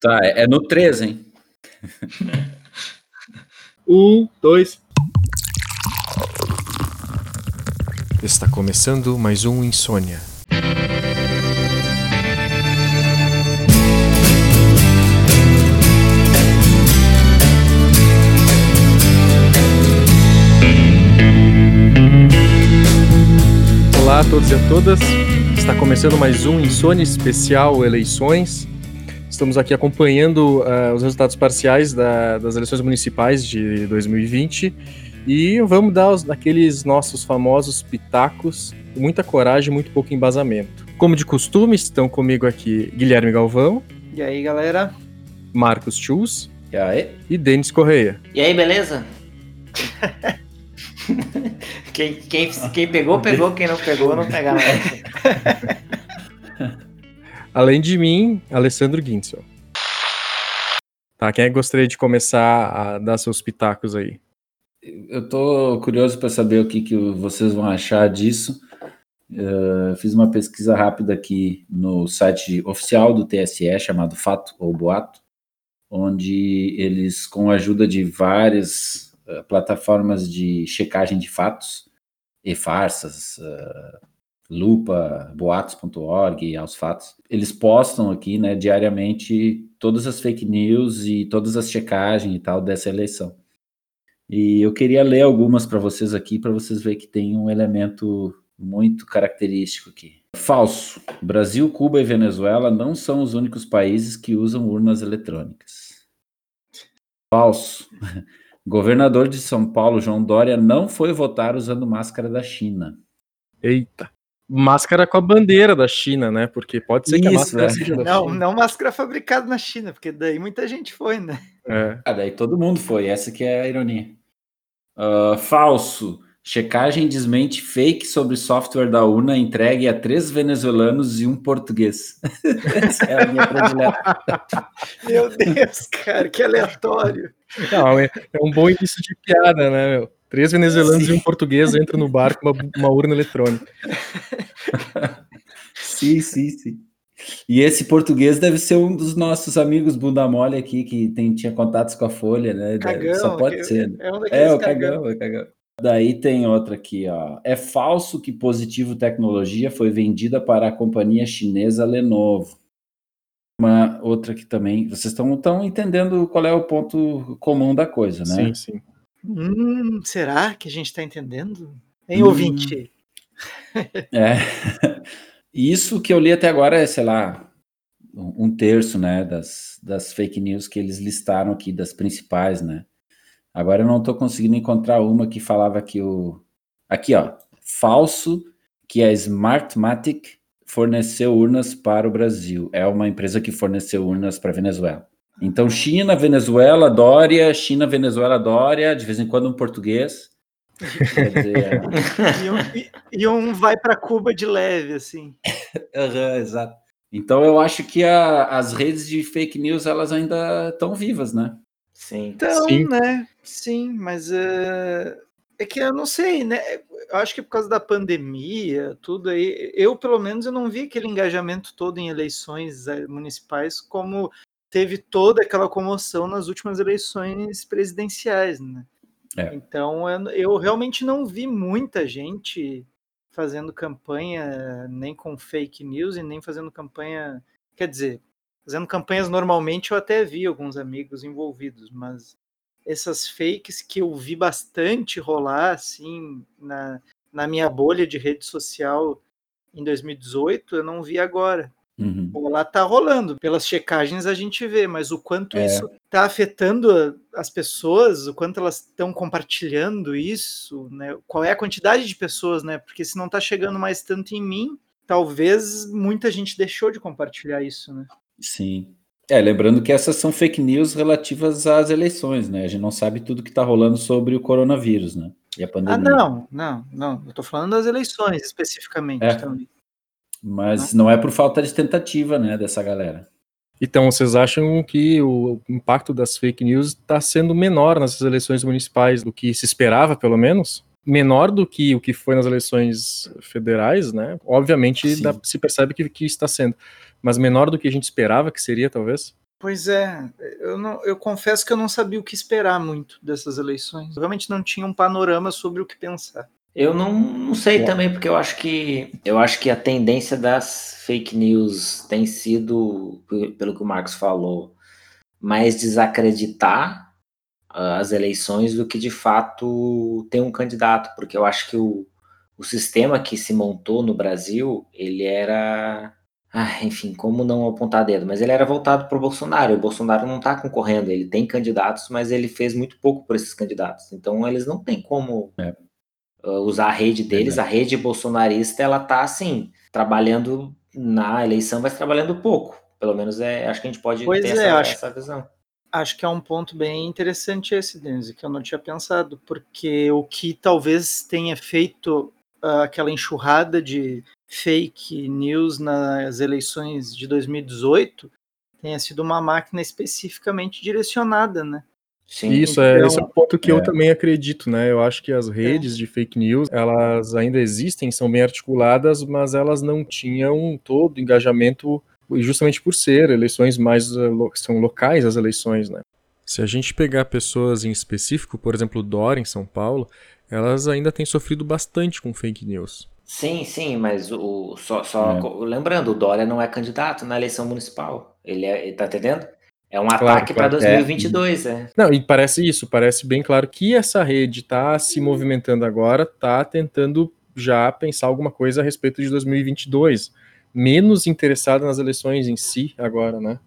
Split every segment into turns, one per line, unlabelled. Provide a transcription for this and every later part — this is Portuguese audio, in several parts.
Tá, é, é no 3, hein?
um, dois.
Está começando mais um Insônia.
Olá a todos e a todas. Está começando mais um Insônia especial eleições. Estamos aqui acompanhando uh, os resultados parciais da, das eleições municipais de 2020 e vamos dar os, aqueles nossos famosos pitacos com muita coragem, muito pouco embasamento. Como de costume, estão comigo aqui Guilherme Galvão.
E aí, galera?
Marcos Chus.
E aí?
E Denis Correia.
E aí, beleza? quem, quem, quem pegou, pegou. Quem não pegou, não pega mais.
Além de mim, Alessandro Guinzel. Tá, quem é que gostaria de começar a dar seus pitacos aí?
Eu tô curioso para saber o que, que vocês vão achar disso. Uh, fiz uma pesquisa rápida aqui no site oficial do TSE, chamado Fato ou Boato, onde eles, com a ajuda de várias uh, plataformas de checagem de fatos e farsas, uh, lupa, boatos.org, aos fatos, eles postam aqui, né, diariamente todas as fake news e todas as checagens e tal dessa eleição. E eu queria ler algumas para vocês aqui, para vocês verem que tem um elemento muito característico aqui. Falso. Brasil, Cuba e Venezuela não são os únicos países que usam urnas eletrônicas. Falso. Governador de São Paulo, João Dória, não foi votar usando máscara da China.
Eita máscara com a bandeira da China, né? Porque pode ser Isso, que a máscara é. seja da
não,
China.
Não, máscara fabricada na China, porque daí muita gente foi, né?
É. Ah, daí todo mundo foi, essa que é a ironia. Uh, falso. Checagem desmente fake sobre software da UNA entregue a três venezuelanos e um português. Essa é a minha predileta.
Meu Deus, cara, que aleatório.
Não, é, é um bom início de piada, né, meu? Três venezuelanos sim. e um português entram no bar com uma, uma urna eletrônica.
sim, sim, sim. E esse português deve ser um dos nossos amigos bunda mole aqui, que tem, tinha contatos com a Folha, né?
Cagão,
Só pode ser.
Né? É, um
é o cagão, é cagão. Daí tem outra aqui, ó. É falso que Positivo Tecnologia foi vendida para a companhia chinesa Lenovo. Uma outra aqui também. Vocês estão entendendo qual é o ponto comum da coisa, né?
Sim, sim.
Hum, será que a gente está entendendo? Em hum. ouvinte?
É. Isso que eu li até agora é, sei lá, um terço, né, das, das fake news que eles listaram aqui, das principais, né? Agora eu não estou conseguindo encontrar uma que falava que o. Aqui, ó. Falso que a Smartmatic forneceu urnas para o Brasil. É uma empresa que forneceu urnas para a Venezuela. Então, China, Venezuela, Dória, China, Venezuela, Dória, de vez em quando um português.
Dizer, é... e, um, e, e, um, vai para Cuba de leve, assim.
uhum, exato. Então, eu acho que a, as redes de fake news, elas ainda estão vivas, né?
Sim. Então, Sim. né? Sim, mas uh, é que eu não sei, né? Eu acho que por causa da pandemia, tudo aí, eu pelo menos eu não vi aquele engajamento todo em eleições eh, municipais como teve toda aquela comoção nas últimas eleições presidenciais, né? É. Então eu, eu, realmente não vi muita gente fazendo campanha nem com fake news e nem fazendo campanha, quer dizer, fazendo campanhas normalmente eu até vi alguns amigos envolvidos, mas essas fakes que eu vi bastante rolar assim na, na minha bolha de rede social em 2018, eu não vi agora.
Uhum.
Lá tá rolando. Pelas checagens a gente vê, mas o quanto é. isso tá afetando as pessoas, o quanto elas estão compartilhando isso, né? Qual é a quantidade de pessoas, né? Porque se não tá chegando mais tanto em mim, talvez muita gente deixou de compartilhar isso, né?
Sim. É, lembrando que essas são fake news relativas às eleições, né? A gente não sabe tudo que tá rolando sobre o coronavírus, né?
E a pandemia. Ah, não, não, não. Eu tô falando das eleições especificamente é. também.
Mas não é por falta de tentativa, né, dessa galera.
Então, vocês acham que o impacto das fake news está sendo menor nessas eleições municipais do que se esperava, pelo menos? Menor do que o que foi nas eleições federais, né? Obviamente dá, se percebe que, que está sendo, mas menor do que a gente esperava que seria, talvez?
Pois é, eu, não, eu confesso que eu não sabia o que esperar muito dessas eleições. Realmente não tinha um panorama sobre o que pensar.
Eu não, não sei é. também, porque eu acho que eu acho que a tendência das fake news tem sido, pelo que o Marcos falou, mais desacreditar uh, as eleições do que de fato ter um candidato, porque eu acho que o, o sistema que se montou no Brasil, ele era ah, enfim, como não apontar dedo, mas ele era voltado para o Bolsonaro. O Bolsonaro não está concorrendo, ele tem candidatos, mas ele fez muito pouco por esses candidatos. Então eles não têm como é. Uh, usar a rede deles. É. A rede bolsonarista ela está assim trabalhando na eleição, mas trabalhando pouco. Pelo menos é, acho que a gente pode
pois
ter
é,
essa,
acho,
essa visão.
Acho que é um ponto bem interessante esse, Denise, que eu não tinha pensado, porque o que talvez tenha feito uh, aquela enxurrada de fake news nas eleições de 2018 tenha sido uma máquina especificamente direcionada, né?
Sim, isso é, então, é esse é um ponto que é. eu também acredito, né? Eu acho que as redes é. de fake news, elas ainda existem, são bem articuladas, mas elas não tinham todo o engajamento justamente por ser eleições mais uh, são locais as eleições, né? Se a gente pegar pessoas em específico, por exemplo, Dora em São Paulo, elas ainda têm sofrido bastante com fake news.
Sim, sim, mas o só, só é. lembrando, o Dória não é candidato na eleição municipal. Ele, é, ele tá entendendo? É um claro, ataque para 2022, é. é.
Não, e parece isso, parece bem claro que essa rede está se movimentando agora, está tentando já pensar alguma coisa a respeito de 2022, menos interessada nas eleições em si agora, né?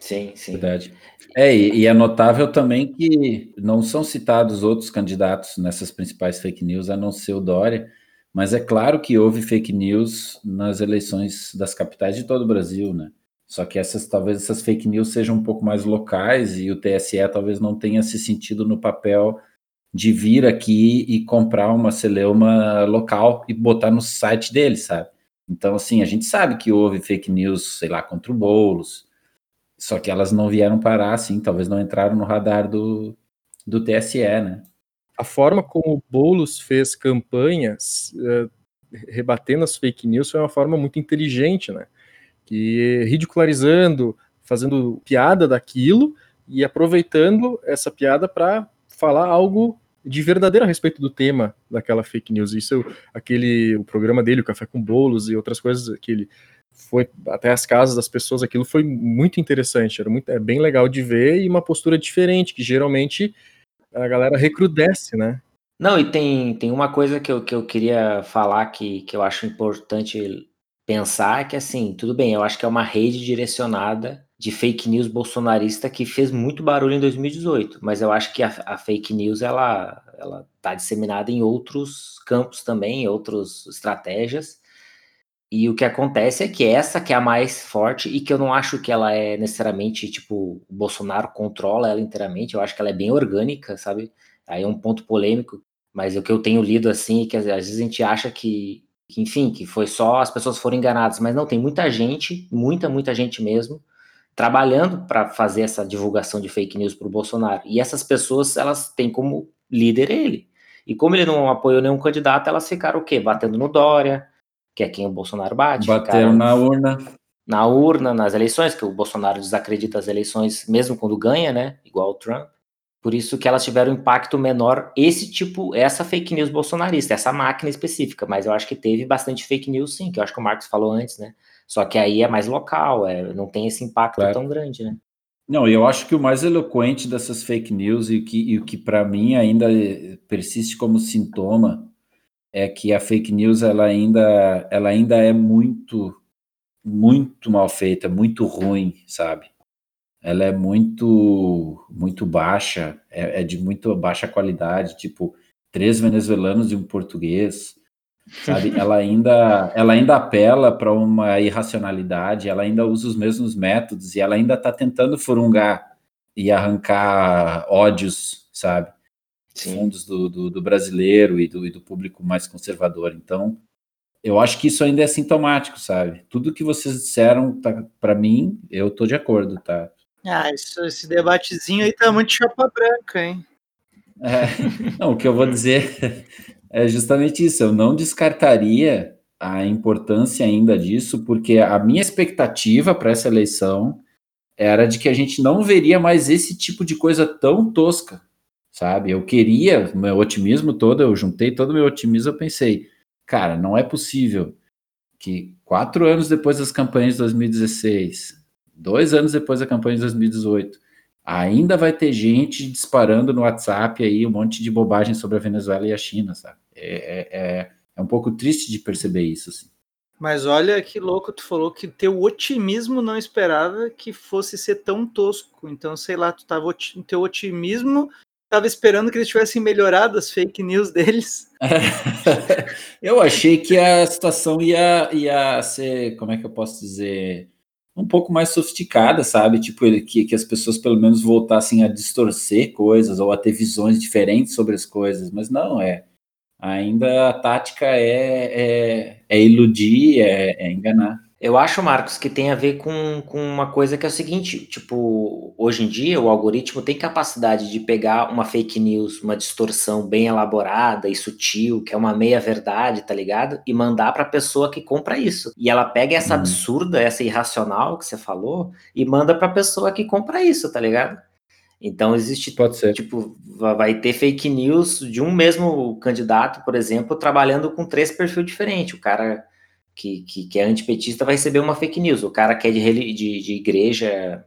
Sim, sim.
Verdade. É, e, e é notável também que não são citados outros candidatos nessas principais fake news, a não ser o Dória, mas é claro que houve fake news nas eleições das capitais de todo o Brasil, né? Só que essas talvez essas fake news sejam um pouco mais locais e o TSE talvez não tenha se sentido no papel de vir aqui e comprar uma celeuma local e botar no site dele, sabe? Então, assim, a gente sabe que houve fake news, sei lá, contra o Boulos, só que elas não vieram parar, assim, talvez não entraram no radar do, do TSE, né?
a forma como o Boulos fez campanha uh, rebatendo as fake news foi uma forma muito inteligente, né? Que ridicularizando, fazendo piada daquilo e aproveitando essa piada para falar algo de verdadeiro a respeito do tema daquela fake news. Isso, aquele, o programa dele, o Café com Bolos e outras coisas que ele foi até as casas das pessoas, aquilo foi muito interessante, era muito, é bem legal de ver e uma postura diferente, que geralmente a galera recrudesce, né?
Não, e tem, tem uma coisa que eu, que eu queria falar que, que eu acho importante pensar, que assim, tudo bem, eu acho que é uma rede direcionada de fake news bolsonarista que fez muito barulho em 2018, mas eu acho que a, a fake news, ela, ela tá disseminada em outros campos também, em outras estratégias, e o que acontece é que essa que é a mais forte e que eu não acho que ela é necessariamente, tipo, o Bolsonaro controla ela inteiramente, eu acho que ela é bem orgânica, sabe? Aí é um ponto polêmico, mas o que eu tenho lido assim, é que às vezes a gente acha que, que, enfim, que foi só as pessoas foram enganadas, mas não, tem muita gente, muita, muita gente mesmo, trabalhando para fazer essa divulgação de fake news para o Bolsonaro. E essas pessoas, elas têm como líder ele. E como ele não apoiou nenhum candidato, elas ficaram o quê? Batendo no Dória, que é quem o Bolsonaro bate.
Bateram na urna.
Na urna, nas eleições, que o Bolsonaro desacredita as eleições, mesmo quando ganha, né? Igual o Trump. Por isso que elas tiveram um impacto menor, esse tipo, essa fake news bolsonarista, essa máquina específica. Mas eu acho que teve bastante fake news, sim, que eu acho que o Marcos falou antes, né? Só que aí é mais local, é, não tem esse impacto claro. tão grande, né?
Não, eu acho que o mais eloquente dessas fake news e, que, e o que para mim ainda persiste como sintoma é que a fake news ela ainda, ela ainda é muito, muito mal feita, muito ruim, sabe? Ela é muito, muito baixa, é, é de muito baixa qualidade, tipo três venezuelanos e um português, sabe? ela ainda, ela ainda apela para uma irracionalidade, ela ainda usa os mesmos métodos e ela ainda está tentando furungar e arrancar ódios, sabe? Sim. fundos do, do, do brasileiro e do, e do público mais conservador. Então, eu acho que isso ainda é sintomático, sabe? Tudo que vocês disseram, tá, para mim, eu tô de acordo, tá?
Ah, isso, esse debatezinho aí tá muito chapa branca, hein?
É, não, o que eu vou dizer é justamente isso. Eu não descartaria a importância ainda disso, porque a minha expectativa para essa eleição era de que a gente não veria mais esse tipo de coisa tão tosca, sabe? Eu queria, meu otimismo todo, eu juntei todo o meu otimismo, eu pensei, cara, não é possível que quatro anos depois das campanhas de 2016, dois anos depois da campanha de 2018, ainda vai ter gente disparando no WhatsApp aí um monte de bobagem sobre a Venezuela e a China, sabe? É, é, é um pouco triste de perceber isso, assim.
Mas olha que louco, tu falou que teu otimismo não esperava que fosse ser tão tosco. Então, sei lá, tu tava teu otimismo estava esperando que eles tivessem melhorado as fake news deles.
eu achei que a situação ia, ia ser, como é que eu posso dizer, um pouco mais sofisticada, sabe? Tipo, que, que as pessoas pelo menos voltassem a distorcer coisas ou a ter visões diferentes sobre as coisas, mas não, é. Ainda a tática é, é, é iludir, é, é enganar.
Eu acho, Marcos, que tem a ver com, com uma coisa que é o seguinte: tipo, hoje em dia o algoritmo tem capacidade de pegar uma fake news, uma distorção bem elaborada e sutil, que é uma meia-verdade, tá ligado? E mandar para a pessoa que compra isso. E ela pega essa uhum. absurda, essa irracional que você falou, e manda para a pessoa que compra isso, tá ligado? Então existe,
Pode ser.
tipo, vai ter fake news de um mesmo candidato, por exemplo, trabalhando com três perfis diferentes. O cara que, que, que é antipetista vai receber uma fake news. O cara que é de, de, de igreja,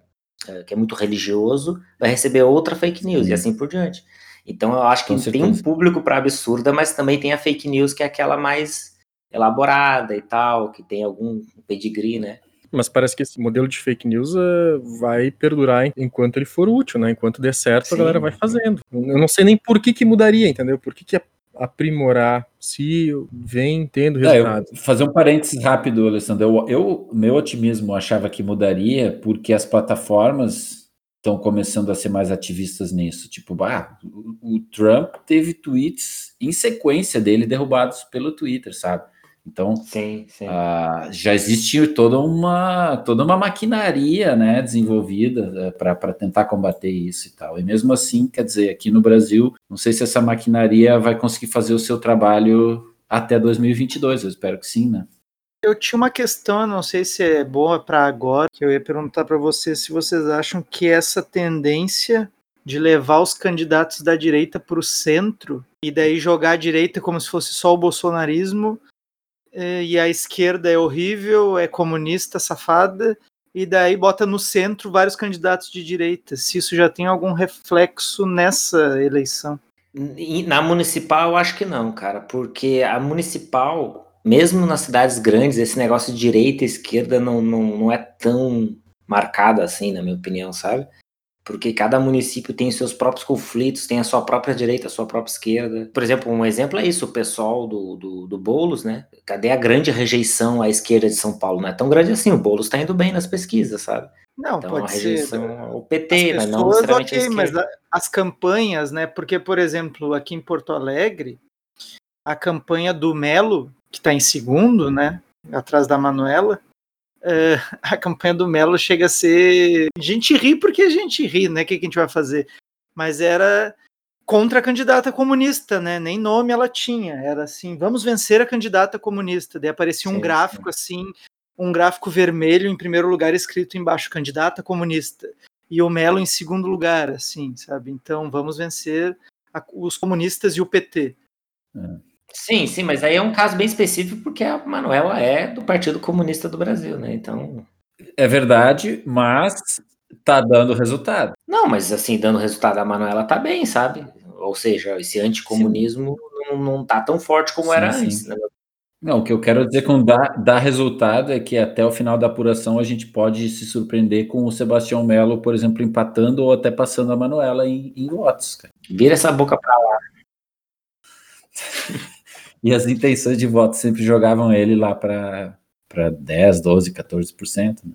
é, que é muito religioso, vai receber outra fake news Sim. e assim por diante. Então eu acho que tem um público para absurda, mas também tem a fake news que é aquela mais elaborada e tal, que tem algum pedigree, né?
Mas parece que esse modelo de fake news uh, vai perdurar enquanto ele for útil, né? Enquanto der certo, Sim. a galera vai fazendo. Eu não sei nem por que, que mudaria, entendeu? Por que, que a aprimorar se vem tendo resultados.
É, fazer um parênteses rápido, Alessandro. Eu, eu, meu otimismo achava que mudaria porque as plataformas estão começando a ser mais ativistas nisso. Tipo, bah, o, o Trump teve tweets em sequência dele derrubados pelo Twitter, sabe? Então,
sim, sim.
Uh, já existe toda uma, toda uma maquinaria né, desenvolvida eh, para tentar combater isso e tal. E mesmo assim, quer dizer, aqui no Brasil, não sei se essa maquinaria vai conseguir fazer o seu trabalho até 2022, eu espero que sim, né?
Eu tinha uma questão, não sei se é boa para agora, que eu ia perguntar para vocês se vocês acham que essa tendência de levar os candidatos da direita para o centro e daí jogar a direita como se fosse só o bolsonarismo e a esquerda é horrível, é comunista, safada, e daí bota no centro vários candidatos de direita. Se isso já tem algum reflexo nessa eleição.
Na municipal, eu acho que não, cara, porque a municipal, mesmo nas cidades grandes, esse negócio de direita e esquerda não, não, não é tão marcado assim, na minha opinião, sabe? Porque cada município tem seus próprios conflitos, tem a sua própria direita, a sua própria esquerda. Por exemplo, um exemplo é isso, o pessoal do, do, do Boulos, né? Cadê a grande rejeição à esquerda de São Paulo? Não é tão grande assim, o Boulos está indo bem nas pesquisas, sabe?
Não, então, pode a rejeição
ser. ao PT, mas não necessariamente okay,
Mas as campanhas, né? Porque, por exemplo, aqui em Porto Alegre, a campanha do Melo, que está em segundo, né? Atrás da Manuela, a campanha do Melo chega a ser. A gente ri porque a gente ri, né? O que, que a gente vai fazer? Mas era contra a candidata comunista, né? Nem nome ela tinha. Era assim, vamos vencer a candidata comunista. Daí aparecia um sim, gráfico sim. assim, um gráfico vermelho em primeiro lugar escrito embaixo candidata comunista e o Melo em segundo lugar, assim, sabe? Então vamos vencer a, os comunistas e o PT.
É. Sim, sim, mas aí é um caso bem específico porque a Manuela é do Partido Comunista do Brasil, né? Então.
É verdade, mas tá dando resultado.
Não, mas assim, dando resultado, a Manuela tá bem, sabe? Ou seja, esse anticomunismo não, não tá tão forte como sim, era sim. antes, né?
Não, o que eu quero dizer com dar, dar resultado é que até o final da apuração a gente pode se surpreender com o Sebastião Melo, por exemplo, empatando ou até passando a Manuela em, em votos. Cara.
Vira essa boca pra lá.
e as intenções de voto sempre jogavam ele lá para 10, 12, 14%. Né?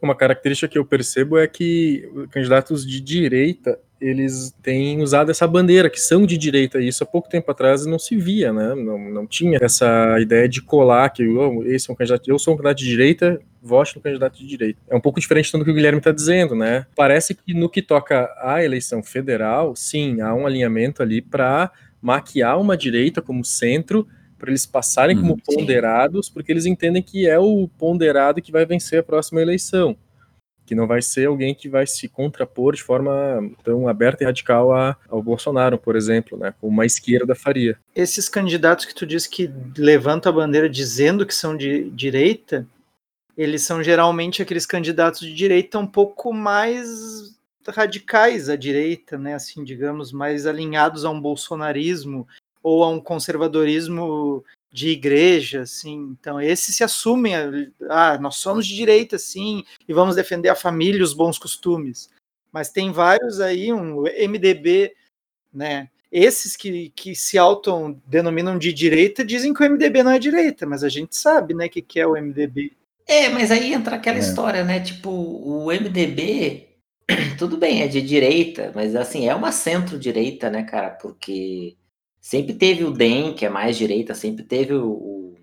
Uma característica que eu percebo é que candidatos de direita eles têm usado essa bandeira, que são de direita, e isso há pouco tempo atrás não se via, né? Não, não tinha essa ideia de colar que oh, esse é um candidato, eu sou um candidato de direita, vote no candidato de direita. É um pouco diferente do que o Guilherme está dizendo, né? Parece que no que toca à eleição federal, sim, há um alinhamento ali para maquiar uma direita como centro para eles passarem hum, como ponderados, sim. porque eles entendem que é o ponderado que vai vencer a próxima eleição. que não vai ser alguém que vai se contrapor de forma tão aberta e radical a, ao Bolsonaro, por exemplo, né, como uma esquerda faria.
Esses candidatos que tu diz que levantam a bandeira dizendo que são de direita, eles são geralmente aqueles candidatos de direita um pouco mais radicais à direita, né, assim, digamos, mais alinhados a um bolsonarismo ou a um conservadorismo de igreja, assim. Então, esses se assumem, ah, nós somos de direita, sim, e vamos defender a família e os bons costumes. Mas tem vários aí, um MDB, né? Esses que, que se autodenominam de direita dizem que o MDB não é direita, mas a gente sabe, né, o que, que é o MDB.
É, mas aí entra aquela é. história, né? Tipo, o MDB, tudo bem, é de direita, mas assim, é uma centro-direita, né, cara? Porque Sempre teve o DEM, que é mais direita, sempre teve o,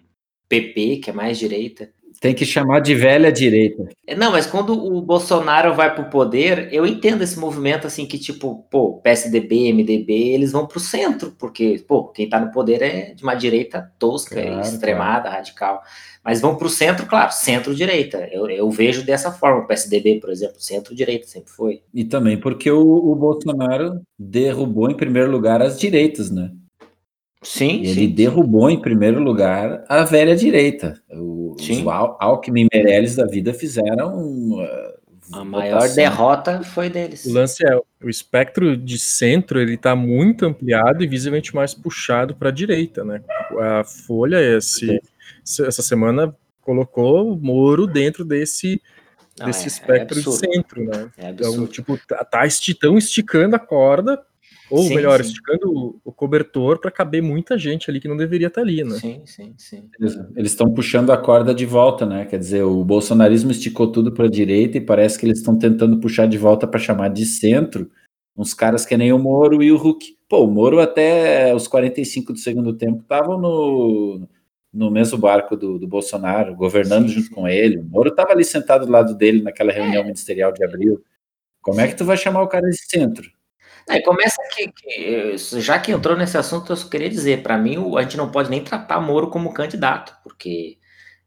PP, que é mais direita.
Tem que chamar de velha direita.
É, não, mas quando o Bolsonaro vai pro poder, eu entendo esse movimento assim que tipo, pô, PSDB, MDB, eles vão pro centro, porque, pô, quem tá no poder é de uma direita tosca, claro, extremada, claro. radical. Mas vão pro centro, claro, centro-direita. Eu, eu vejo dessa forma, o PSDB, por exemplo, centro-direita sempre foi.
E também porque o, o Bolsonaro derrubou em primeiro lugar as direitas, né?
Sim,
ele
sim,
derrubou em primeiro lugar a velha direita. O, os Al Alckmin Meirelles da vida fizeram. Uh,
a maior derrota foi deles.
O lance é o espectro de centro ele está muito ampliado e visivelmente mais puxado para a direita, né? A Folha esse, essa semana colocou o Moro dentro desse Não, desse é, é espectro é de centro, né? É então, tipo, tá, tá esticando a corda ou sim, melhor, sim. esticando o cobertor para caber muita gente ali que não deveria estar tá ali, né?
Sim, sim, sim.
Eles estão puxando a corda de volta, né? Quer dizer, o bolsonarismo esticou tudo para a direita e parece que eles estão tentando puxar de volta para chamar de centro uns caras que nem o Moro e o Hulk. Pô, o Moro até os 45 do segundo tempo estavam no, no mesmo barco do, do Bolsonaro, governando sim, junto sim. com ele. O Moro estava ali sentado do lado dele naquela reunião é. ministerial de abril. Como é que tu vai chamar o cara de centro?
É, começa que, já que entrou nesse assunto, eu só queria dizer, para mim, a gente não pode nem tratar Moro como candidato, porque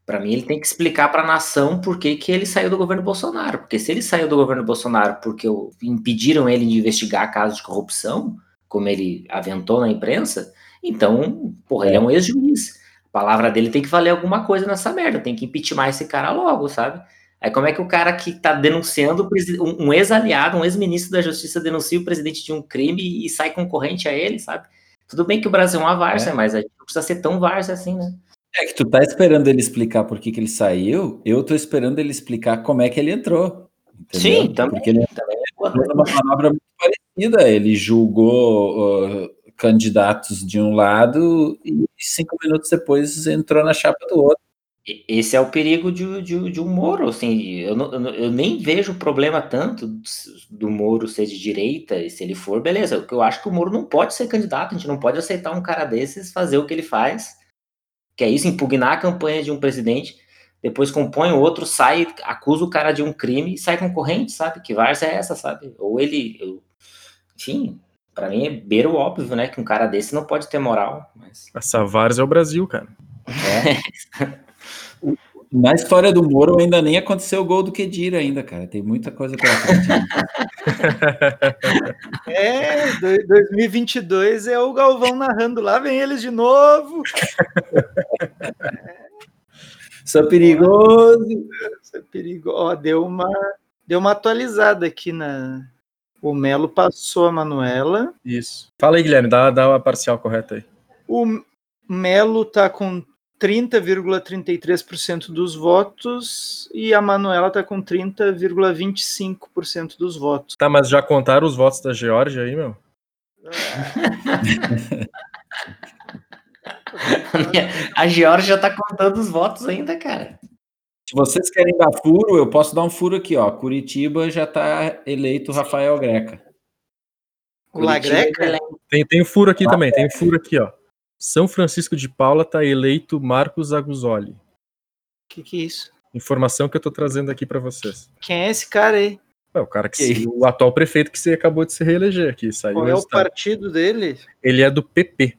para mim ele tem que explicar para a nação por que, que ele saiu do governo Bolsonaro. Porque se ele saiu do governo Bolsonaro porque impediram ele de investigar casos de corrupção, como ele aventou na imprensa, então, porra, ele é um ex-juiz. A palavra dele tem que valer alguma coisa nessa merda, tem que impeachment esse cara logo, sabe? Aí como é que o cara que está denunciando, um ex-aliado, um ex-ministro da Justiça denuncia o presidente de um crime e sai concorrente a ele, sabe? Tudo bem que o Brasil é uma várzea, é. mas a gente não precisa ser tão várzea assim, né?
É que tu tá esperando ele explicar por que, que ele saiu, eu tô esperando ele explicar como é que ele entrou.
Entendeu? Sim, também.
Porque ele também é uma manobra muito parecida. Ele julgou uh, candidatos de um lado e cinco minutos depois entrou na chapa do outro.
Esse é o perigo de, de, de um Moro, assim, eu, não, eu nem vejo problema tanto do Moro ser de direita, e se ele for, beleza, eu acho que o Moro não pode ser candidato, a gente não pode aceitar um cara desses fazer o que ele faz, que é isso, impugnar a campanha de um presidente, depois compõe o outro, sai, acusa o cara de um crime e sai concorrente, sabe? Que várzea é essa, sabe? Ou ele, eu, enfim, para mim é beira o óbvio, né, que um cara desse não pode ter moral, mas...
Essa várzea é o Brasil, cara.
É. Na história do Moro ainda nem aconteceu o gol do Kedira ainda, cara. Tem muita coisa pela frente.
é, 2022 é o Galvão narrando lá, vem eles de novo.
Isso é perigoso.
Isso é perigoso. Ó, deu uma deu uma atualizada aqui na o Melo passou a Manuela.
Isso. Fala aí, Guilherme, dá, dá a parcial correta aí.
O Melo tá com 30,33% dos votos e a Manuela está com 30,25% dos votos.
Tá, mas já contaram os votos da Geórgia aí, meu?
a Geórgia tá contando os votos ainda, cara.
Se vocês querem dar furo, eu posso dar um furo aqui, ó. Curitiba já tá eleito Rafael Greca.
O La Greca?
Tem, tem um furo aqui também, tem um furo aqui, ó. São Francisco de Paula está eleito Marcos Aguzoli. O
que, que é isso?
Informação que eu estou trazendo aqui para vocês.
Quem é esse cara aí?
É o cara que, se, o atual prefeito que você acabou de se reeleger aqui. Saiu
Qual é o partido dele?
Ele é do PP.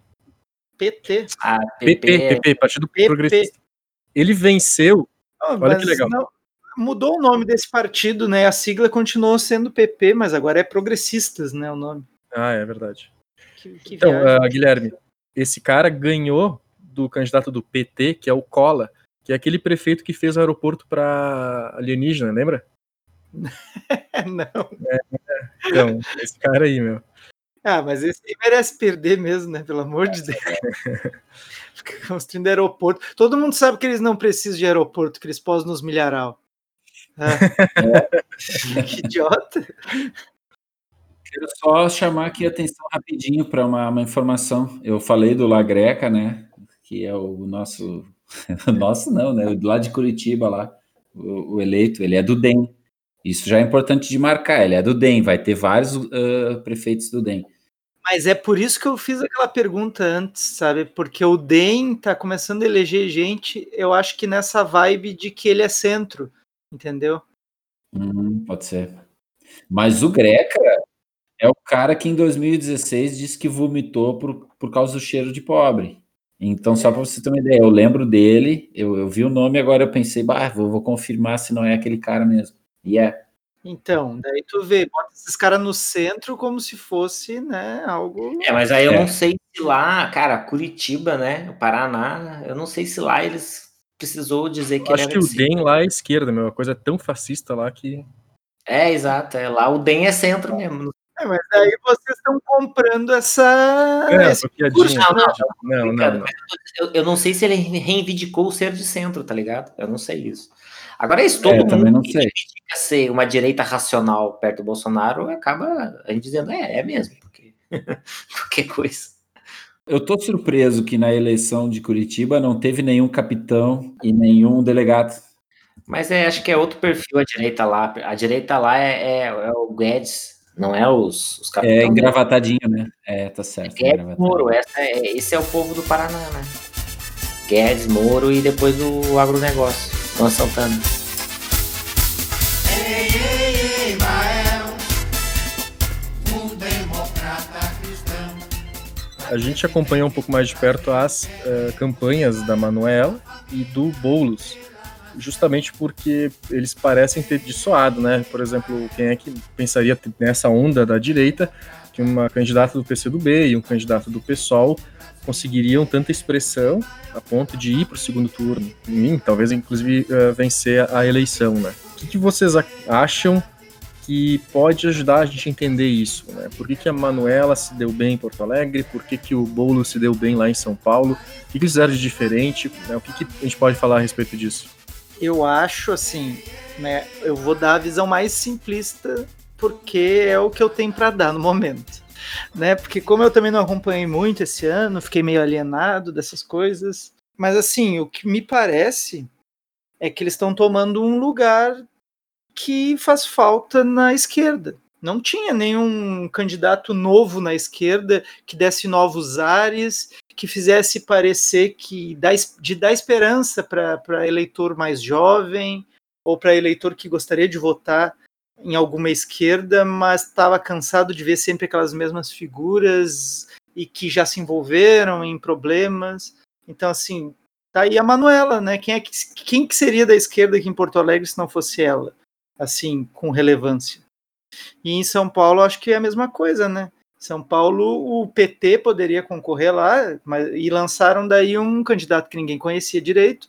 PT.
Ah,
PP, PP, PP Partido PP. Progressista. Ele venceu. Oh, olha que legal.
Não, Mudou o nome desse partido, né? A sigla continuou sendo PP, mas agora é Progressistas, né? O nome.
Ah, é verdade. Que, que então, uh, Guilherme, esse cara ganhou do candidato do PT, que é o Cola, que é aquele prefeito que fez o aeroporto para alienígena, lembra?
Não.
É, então, esse cara aí, meu.
Ah, mas esse aí merece perder mesmo, né? Pelo amor de Deus. Fica construindo aeroporto. Todo mundo sabe que eles não precisam de aeroporto, que eles posam nos milharal. Ah. É. que idiota.
Quero só chamar aqui a atenção rapidinho para uma, uma, informação. Eu falei do La Greca, né? Que é o nosso. nosso não, né? Lá de Curitiba, lá, o, o, eleito, ele é do DEM. Isso já é importante de marcar, ele é do DEM, vai ter vários uh, prefeitos do DEM.
Mas é por isso que eu fiz aquela pergunta antes, sabe? Porque o DEM tá começando a eleger gente, eu acho que nessa vibe de que ele é centro, entendeu?
Hum, pode ser. Mas o Greca é o cara que em 2016 disse que vomitou por, por causa do cheiro de pobre. Então, só para você ter uma ideia, eu lembro dele, eu, eu vi o nome, agora eu pensei, bah, vou, vou confirmar se não é aquele cara mesmo. E é.
Então, daí tu vê, bota esses caras no centro como se fosse, né, algo.
É, mas aí eu é. não sei se lá, cara, Curitiba, né, o Paraná, eu não sei se lá eles precisou dizer que
eu Acho que o DEM lá é esquerda, meu, uma coisa tão fascista lá que.
É, exato, é, lá o DEM é centro mesmo.
É, mas aí vocês estão comprando essa. É, esse
não, não, não, não, Eu, eu não sei se ele reivindicou o ser de centro, tá ligado? Eu não sei isso. Agora, isso todo é, mundo
também não sei.
ser uma direita racional perto do Bolsonaro, acaba a gente dizendo, é, é mesmo, porque qualquer coisa.
Eu tô surpreso que na eleição de Curitiba não teve nenhum capitão e nenhum delegado.
Mas é, acho que é outro perfil a direita lá. A direita lá é, é, é o Guedes, não é os, os
capitães. É engravatadinho, né? É, tá certo.
É Guedes Moro, essa é, esse é o povo do Paraná, né? Guedes, Moro e depois o agronegócio. Luan Santana. Ei, ei, ei,
um democrata cristão. A gente acompanha um pouco mais de perto as uh, campanhas da Manuela e do Boulos, justamente porque eles parecem ter dissuado, né? Por exemplo, quem é que pensaria nessa onda da direita que uma candidata do PCdoB e um candidato do PSOL conseguiriam tanta expressão a ponto de ir para o segundo turno, e talvez inclusive uh, vencer a eleição, né? O que, que, vocês acham que pode ajudar a gente a entender isso, né? Por que, que a Manuela se deu bem em Porto Alegre? Por que, que o Bolo se deu bem lá em São Paulo? O que, que eles fizeram de diferente? Né? O que, que a gente pode falar a respeito disso?
Eu acho assim, né? Eu vou dar a visão mais simplista porque é o que eu tenho para dar no momento né? Porque como eu também não acompanhei muito esse ano, fiquei meio alienado dessas coisas. Mas assim, o que me parece é que eles estão tomando um lugar que faz falta na esquerda. Não tinha nenhum candidato novo na esquerda que desse novos ares, que fizesse parecer que dá, de dar esperança para eleitor mais jovem ou para eleitor que gostaria de votar em alguma esquerda, mas estava cansado de ver sempre aquelas mesmas figuras e que já se envolveram em problemas. Então, assim, tá aí a Manuela, né? Quem, é que, quem que seria da esquerda aqui em Porto Alegre se não fosse ela? Assim, com relevância. E em São Paulo, acho que é a mesma coisa, né? São Paulo, o PT poderia concorrer lá, mas, e lançaram daí um candidato que ninguém conhecia direito,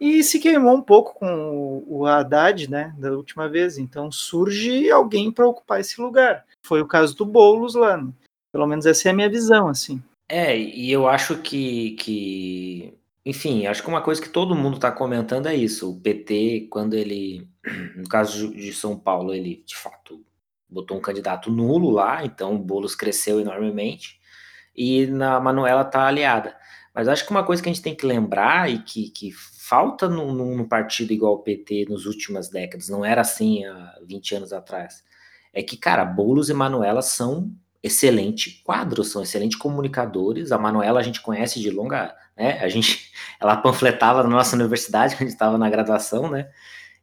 e se queimou um pouco com o Haddad, né, da última vez. Então surge alguém para ocupar esse lugar. Foi o caso do Boulos lá. Né? Pelo menos essa é a minha visão, assim.
É, e eu acho que, que enfim, acho que uma coisa que todo mundo está comentando é isso. O PT, quando ele, no caso de São Paulo, ele de fato botou um candidato nulo lá, então o Boulos cresceu enormemente, e na Manuela está aliada. Mas acho que uma coisa que a gente tem que lembrar e que, que falta num, partido igual o PT nas últimas décadas, não era assim há 20 anos atrás, é que, cara, Boulos e Manuela são excelente quadros, são excelentes comunicadores. A Manuela a gente conhece de longa, né? A gente, ela panfletava na nossa universidade quando a gente estava na graduação, né?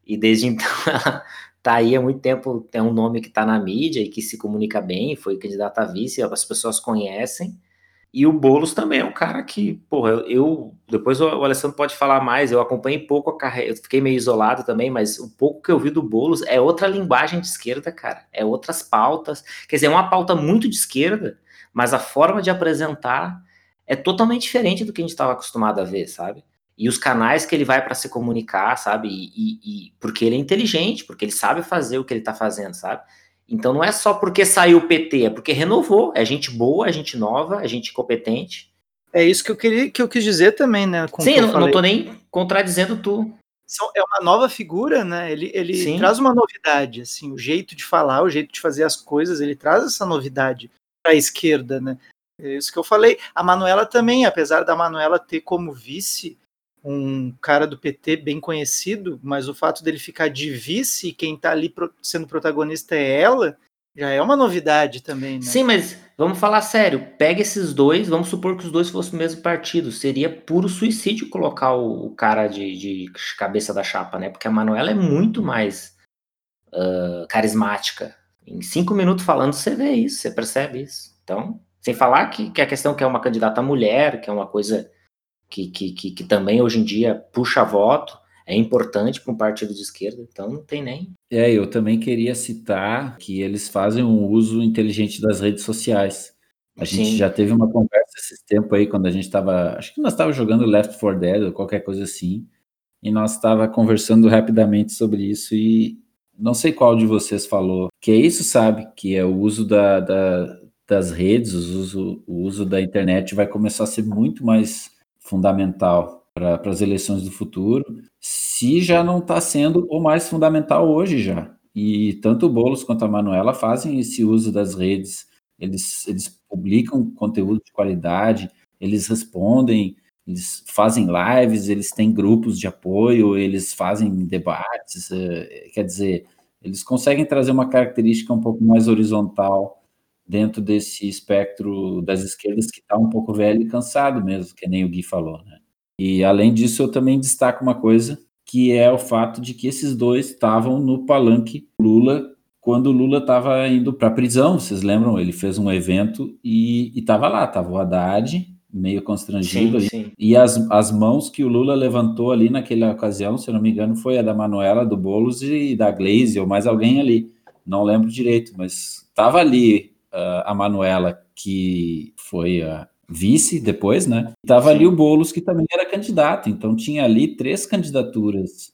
E desde então ela tá aí há muito tempo, tem um nome que está na mídia e que se comunica bem, foi candidata a vice, as pessoas conhecem. E o Boulos também é um cara que, porra, eu, eu, depois o Alessandro pode falar mais, eu acompanhei pouco a carreira, eu fiquei meio isolado também, mas o pouco que eu vi do Boulos é outra linguagem de esquerda, cara, é outras pautas, quer dizer, é uma pauta muito de esquerda, mas a forma de apresentar é totalmente diferente do que a gente estava acostumado a ver, sabe? E os canais que ele vai para se comunicar, sabe? E, e, e, porque ele é inteligente, porque ele sabe fazer o que ele está fazendo, sabe? Então não é só porque saiu o PT, é porque renovou. É gente boa, é gente nova, é gente competente.
É isso que eu queria que eu quis dizer também, né?
Sim, eu não, tô nem contradizendo tu.
É uma nova figura, né? Ele, ele traz uma novidade, assim, o jeito de falar, o jeito de fazer as coisas, ele traz essa novidade para a esquerda, né? É isso que eu falei. A Manuela também, apesar da Manuela ter como vice um cara do PT bem conhecido, mas o fato dele ficar de vice e quem está ali sendo protagonista é ela, já é uma novidade também, né?
Sim, mas vamos falar sério. Pega esses dois, vamos supor que os dois fossem o mesmo partido. Seria puro suicídio colocar o, cara de, de cabeça da chapa, né? Porque a Manuela é muito mais uh, carismática. Em cinco minutos falando, você vê isso, você percebe isso. Então, sem falar que, que a questão que é uma candidata mulher, que é uma coisa que, que, que, que também hoje em dia puxa voto, é importante para um partido de esquerda, então não tem nem.
É, eu também queria citar que eles fazem um uso inteligente das redes sociais. A Sim. gente já teve uma conversa esses tempos aí, quando a gente estava. Acho que nós estávamos jogando Left 4 Dead ou qualquer coisa assim. E nós estava conversando rapidamente sobre isso. E não sei qual de vocês falou que é isso, sabe? Que é o uso da, da das redes, o uso, o uso da internet vai começar a ser muito mais fundamental para as eleições do futuro, se já não está sendo o mais fundamental hoje já. E tanto o Boulos quanto a Manuela fazem esse uso das redes, eles, eles publicam conteúdo de qualidade, eles respondem, eles fazem lives, eles têm grupos de apoio, eles fazem debates, é, quer dizer, eles conseguem trazer uma característica um pouco mais horizontal dentro desse espectro das esquerdas que está um pouco velho e cansado mesmo, que nem o Gui falou, né? E além disso, eu também destaco uma coisa, que é o fato de que esses dois estavam no palanque Lula quando o Lula estava indo para a prisão, vocês lembram? Ele fez um evento e estava lá, estava o Haddad, meio constrangido sim, sim. e as, as mãos que o Lula levantou ali naquela ocasião, se eu não me engano, foi a da Manuela, do Boulos e da Glaze, ou mais alguém ali, não lembro direito, mas estava ali a Manuela, que foi a vice depois, né? Estava ali o Boulos, que também era candidato. Então tinha ali três candidaturas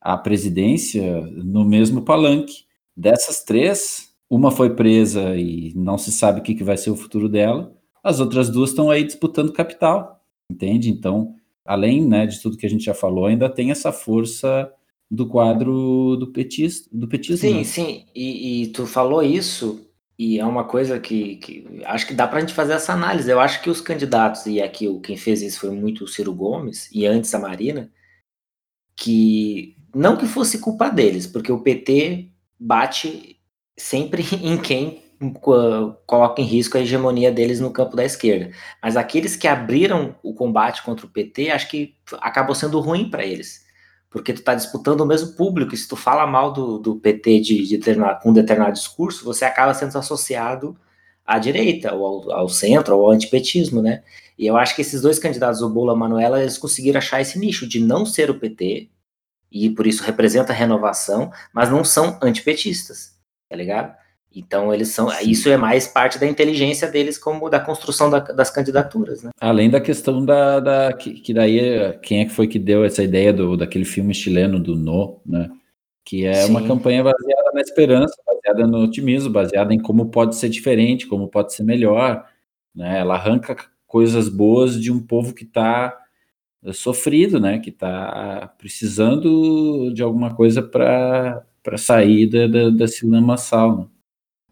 à presidência no mesmo palanque. Dessas três, uma foi presa e não se sabe o que, que vai ser o futuro dela. As outras duas estão aí disputando capital, entende? Então, além né, de tudo que a gente já falou, ainda tem essa força do quadro do petismo. Do petismo
sim,
né?
sim. E, e tu falou isso e é uma coisa que, que acho que dá para a gente fazer essa análise. Eu acho que os candidatos, e aqui quem fez isso foi muito o Ciro Gomes, e antes a Marina, que não que fosse culpa deles, porque o PT bate sempre em quem coloca em risco a hegemonia deles no campo da esquerda. Mas aqueles que abriram o combate contra o PT, acho que acabou sendo ruim para eles porque tu está disputando o mesmo público, e se tu fala mal do, do PT de, de com um determinado discurso, você acaba sendo associado à direita, ou ao, ao centro, ou ao antipetismo, né? E eu acho que esses dois candidatos, o Bola e a Manuela, eles conseguiram achar esse nicho de não ser o PT, e por isso representa a renovação, mas não são antipetistas, tá ligado? Então eles são, Sim. isso é mais parte da inteligência deles como da construção da, das candidaturas, né?
Além da questão da, da que, que, daí quem é que foi que deu essa ideia do daquele filme chileno do No, né? Que é Sim. uma campanha baseada na esperança, baseada no otimismo, baseada em como pode ser diferente, como pode ser melhor, né? Ela arranca coisas boas de um povo que está sofrido, né? Que está precisando de alguma coisa para para sair da, da, desse lamaçal. Né?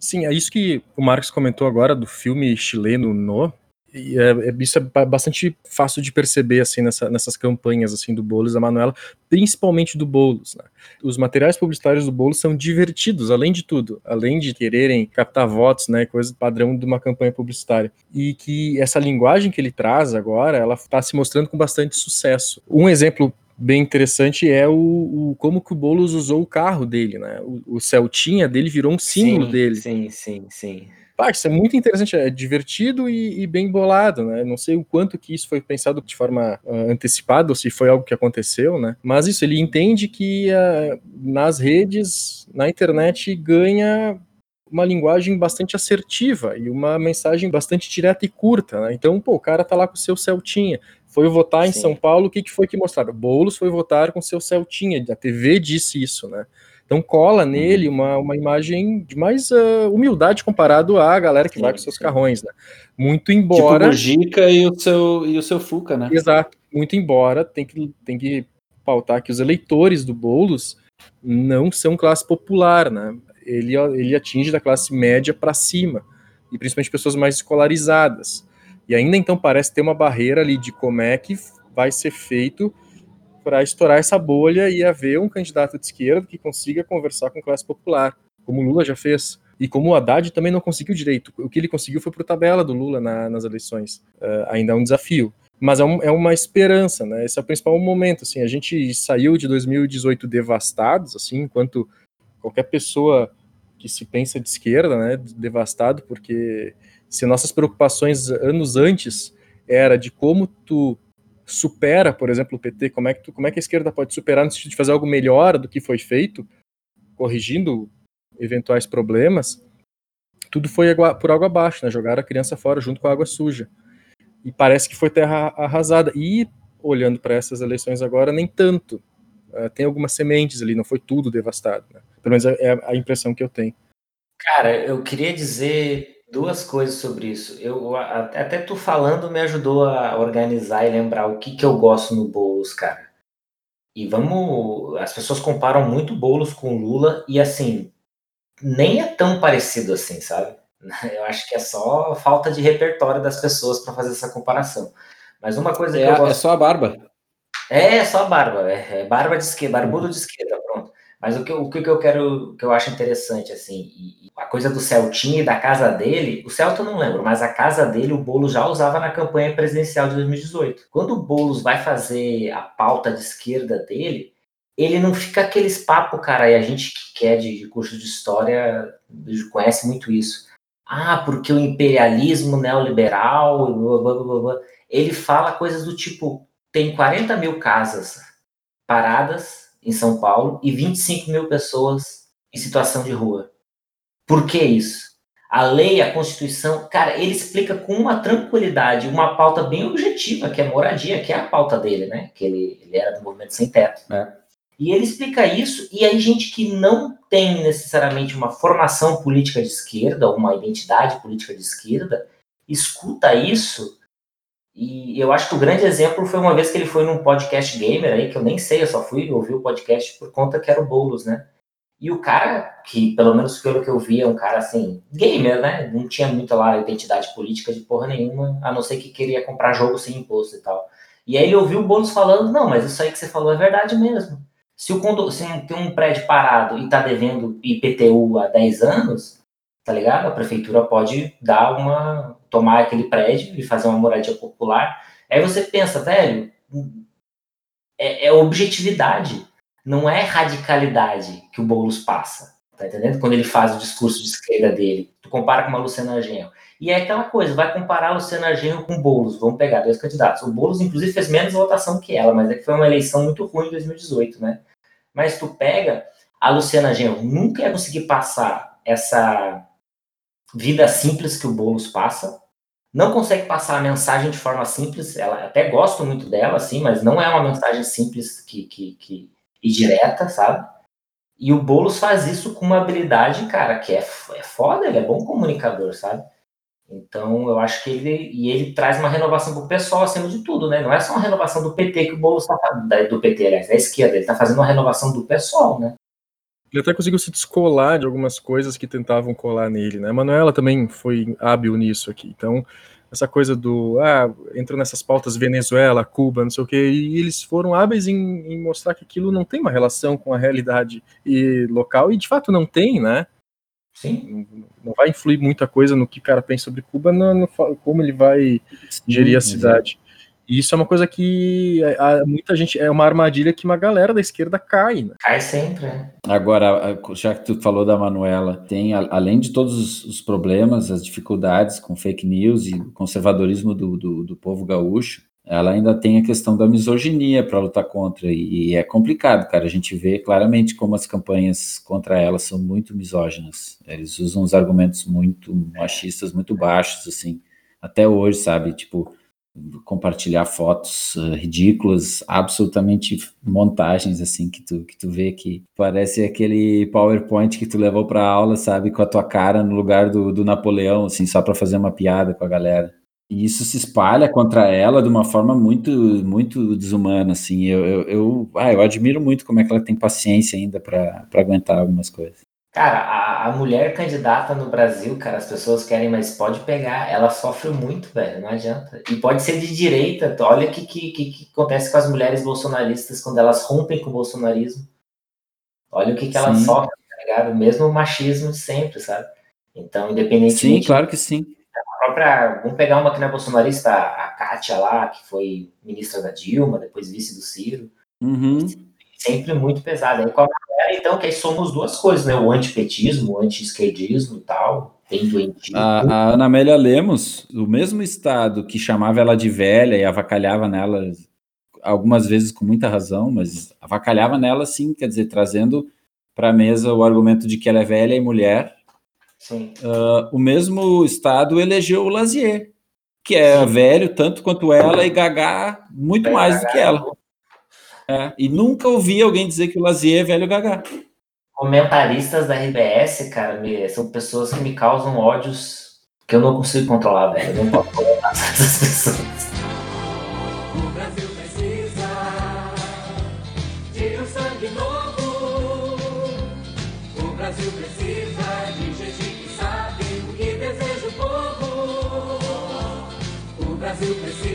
Sim, é isso que o Marcos comentou agora do filme chileno No. E é, é, isso é bastante fácil de perceber assim nessa, nessas campanhas assim do Boulos da Manuela, principalmente do Boulos. Né? Os materiais publicitários do Boulos são divertidos, além de tudo, além de quererem captar votos, né, coisa padrão de uma campanha publicitária. E que essa linguagem que ele traz agora, ela está se mostrando com bastante sucesso. Um exemplo bem interessante é o, o, como que o Boulos usou o carro dele, né? O, o Celtinha dele virou um símbolo
sim,
dele.
Sim, sim, sim.
Pá, isso é muito interessante, é divertido e, e, bem bolado, né? Não sei o quanto que isso foi pensado de forma uh, antecipada ou se foi algo que aconteceu, né? Mas isso, ele entende que uh, nas redes, na internet, ganha uma linguagem bastante assertiva e uma mensagem bastante direta e curta, né? Então, pô, o cara tá lá com o seu Celtinha, foi votar em São Paulo, o que, que foi que mostraram? Boulos foi votar com seu Celtinha, a TV disse isso, né? Então cola uhum. nele uma, uma imagem de mais uh, humildade comparado à galera que sim, vai com seus sim. carrões, né? Muito embora.
Tipo o Gica e o seu, e o seu Fuca, né?
Exato. Muito embora tem que, tem que pautar que os eleitores do Boulos não são classe popular, né? Ele, ele atinge da classe média para cima, e principalmente pessoas mais escolarizadas. E ainda então parece ter uma barreira ali de como é que vai ser feito para estourar essa bolha e haver um candidato de esquerda que consiga conversar com a classe popular, como o Lula já fez. E como o Haddad também não conseguiu direito. O que ele conseguiu foi por tabela do Lula na, nas eleições. Uh, ainda é um desafio. Mas é, um, é, uma esperança, né? Esse é o principal momento. Assim, a gente saiu de 2018 devastados, assim, enquanto qualquer pessoa que se pensa de esquerda, né, devastado, porque se nossas preocupações anos antes era de como tu supera, por exemplo, o PT, como é que, tu, como é que a esquerda pode superar no sentido de fazer algo melhor do que foi feito, corrigindo eventuais problemas, tudo foi por água abaixo, né? Jogaram a criança fora junto com a água suja. E parece que foi terra arrasada. E, olhando para essas eleições agora, nem tanto. Uh, tem algumas sementes ali, não foi tudo devastado. Né? Pelo menos é, é a impressão que eu tenho.
Cara, eu queria dizer duas coisas sobre isso. Eu até tu falando me ajudou a organizar e lembrar o que que eu gosto no Boulos, cara. E vamos, as pessoas comparam muito Boulos com Lula e assim, nem é tão parecido assim, sabe? Eu acho que é só falta de repertório das pessoas para fazer essa comparação. Mas uma coisa
é,
que eu gosto...
é só a barba.
É, é só a barba, é, é barba de esquerda, barbudo de esquerda, pronto. Mas o que, o que eu quero, que eu acho interessante, assim, e, a coisa do Celtinha e da casa dele, o Celta eu não lembro, mas a casa dele o Boulos já usava na campanha presidencial de 2018. Quando o Boulos vai fazer a pauta de esquerda dele, ele não fica aqueles papo, cara, e a gente que é de, de curso de história conhece muito isso. Ah, porque o imperialismo neoliberal, blá, blá, blá, blá. ele fala coisas do tipo, tem 40 mil casas paradas em São Paulo e 25 mil pessoas em situação de rua. Por que isso? A lei, a Constituição, cara, ele explica com uma tranquilidade, uma pauta bem objetiva, que é moradia, que é a pauta dele, né? Que ele, ele era do movimento sem teto. É. E ele explica isso, e aí gente que não tem necessariamente uma formação política de esquerda, uma identidade política de esquerda, escuta isso e eu acho que o grande exemplo foi uma vez que ele foi num podcast gamer aí, que eu nem sei, eu só fui ouvir o podcast por conta que era o Boulos, né? E o cara, que pelo menos pelo que eu vi, é um cara assim, gamer, né? Não tinha muita lá identidade política de porra nenhuma, a não ser que queria comprar jogo sem imposto e tal. E aí ele ouviu o Boulos falando, não, mas isso aí que você falou é verdade mesmo. Se, o condo... se tem um prédio parado e tá devendo IPTU há 10 anos, tá ligado? A prefeitura pode dar uma, tomar aquele prédio e fazer uma moradia popular. Aí você pensa, velho, é, é objetividade, não é radicalidade que o Boulos passa, tá entendendo? Quando ele faz o discurso de esquerda dele, tu compara com uma Luciana Genro. E é aquela coisa, vai comparar a Luciana Genro com Boulos, vamos pegar dois candidatos. O Boulos, inclusive, fez menos votação que ela, mas é que foi uma eleição muito ruim em 2018, né? Mas tu pega, a Luciana Genro nunca ia conseguir passar essa vida simples que o Boulos passa, não consegue passar a mensagem de forma simples, ela até gosto muito dela, assim, mas não é uma mensagem simples que, que, que, e direta, sabe? E o Boulos faz isso com uma habilidade, cara, que é, é foda, ele é bom comunicador, sabe? Então, eu acho que ele. E ele traz uma renovação pro pessoal acima de tudo, né? Não é só uma renovação do PT que o Boulos tá do PT, aliás, da esquerda, ele tá fazendo uma renovação do pessoal, né?
Ele até conseguiu se descolar de algumas coisas que tentavam colar nele, né? A Manuela também foi hábil nisso aqui. Então, essa coisa do ah, entrou nessas pautas Venezuela, Cuba, não sei o quê, e eles foram hábeis em, em, mostrar que aquilo não tem uma relação com a realidade e local, e de fato não tem, né?
Sim.
Não, não vai influir muita coisa no que o cara pensa sobre Cuba, no, no como ele vai Sim, gerir a cidade. E isso é uma coisa que a, a, muita gente. É uma armadilha que uma galera da esquerda cai, né?
Cai sempre, né?
Agora, já que tu falou da Manuela, tem, além de todos os, problemas, as dificuldades com fake news e o conservadorismo do, do, do povo gaúcho, ela ainda tem a questão da misoginia para lutar contra, e é complicado, cara. A gente vê claramente como as campanhas contra ela são muito misóginas. Eles usam os argumentos muito machistas, muito baixos, assim, até hoje, sabe? Tipo, compartilhar fotos uh, ridículas, absolutamente montagens assim que tu que tu vê que parece aquele PowerPoint que tu levou para aula, sabe, com a tua cara no lugar do, do Napoleão, assim, só para fazer uma piada com a galera. E isso se espalha contra ela de uma forma muito muito desumana, assim. Eu, eu, eu, ah, eu admiro muito como é que ela tem paciência ainda para aguentar algumas coisas.
Cara, a, a, mulher candidata no Brasil, cara, as pessoas querem, mas pode pegar, ela sofre muito, velho, não adianta. E pode ser de direita, olha o que, que, que, acontece com as mulheres bolsonaristas quando elas rompem com o bolsonarismo. Olha o que, que elas sofrem, tá ligado? Mesmo o machismo de sempre, sabe? Então, independente.
Sim, claro que sim.
A própria, vamos pegar uma que não é bolsonarista, a Kátia lá, que foi ministra da Dilma, depois vice do Ciro.
Uhum.
Sempre muito pesada. Aí com a então, que aí somos duas coisas, né? O antipetismo, o anti-esquerdismo e tal, bem doentio.
A, a Ana Amélia Lemos, o mesmo estado que chamava ela de velha e avacalhava nela, algumas vezes com muita razão, mas avacalhava nela sim, quer dizer, trazendo para a mesa o argumento de que ela é velha e mulher.
Sim.
Uh, o mesmo estado elegeu o Lazier, que é velho tanto quanto ela e Gagá muito é, mais Gagá do que ela. É, e nunca ouvi alguém dizer que o Lazier é velho gaga.
Comentaristas da RBS, cara, me, são pessoas que me causam ódios que eu não consigo controlar, velho. Eu não posso controlar essas pessoas. O Brasil precisa de um sangue novo. O Brasil precisa de gente que sabe o que deseja o povo. O Brasil precisa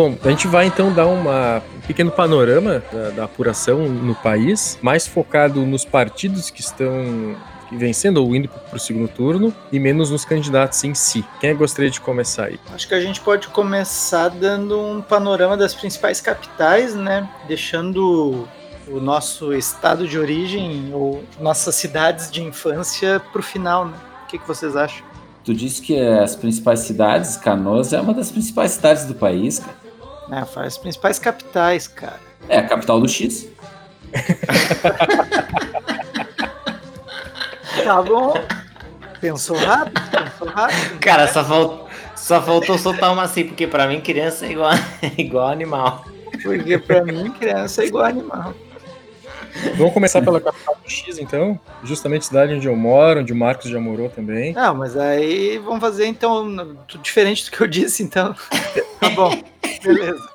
Bom, a gente vai então dar uma, um pequeno panorama da, da apuração no país, mais focado nos partidos que estão vencendo ou indo para o segundo turno e menos nos candidatos em si. Quem gostaria de começar aí?
Acho que a gente pode começar dando um panorama das principais capitais, né? Deixando o nosso estado de origem ou nossas cidades de infância para o final, né? O que, que vocês acham?
Tu disse que as principais cidades, Canoas é uma das principais cidades do país, cara.
É, faz as principais capitais, cara.
É, a capital do X.
tá bom. Pensou rápido? Pensou rápido?
Cara, só, falt... só faltou soltar uma assim, porque pra mim criança é igual, igual animal.
Porque pra mim criança é igual animal.
Vamos começar pela capital do X, então. Justamente cidade onde eu moro, onde o Marcos já morou também.
Não, mas aí vamos fazer então diferente do que eu disse, então. tá bom, beleza.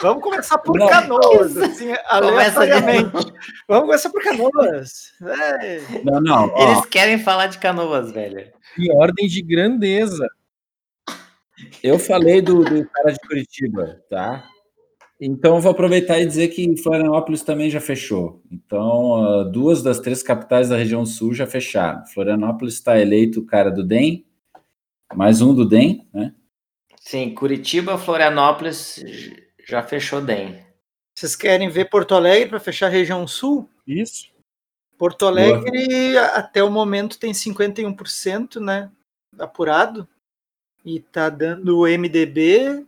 Vamos começar por não, canoas, assim, aleatoriamente. Vamos começar por canoas. É.
Não, não.
Ó. Eles querem falar de canoas, velho.
Em ordem de grandeza.
Eu falei do, do cara de Curitiba, tá? Então, vou aproveitar e dizer que Florianópolis também já fechou. Então, duas das três capitais da região sul já fecharam. Florianópolis está eleito o cara do DEM, mais um do DEM, né?
Sim, Curitiba, Florianópolis já fechou DEM.
Vocês querem ver Porto Alegre para fechar a região sul?
Isso.
Porto Alegre, Boa. até o momento, tem 51%, né? Apurado. E tá dando o MDB,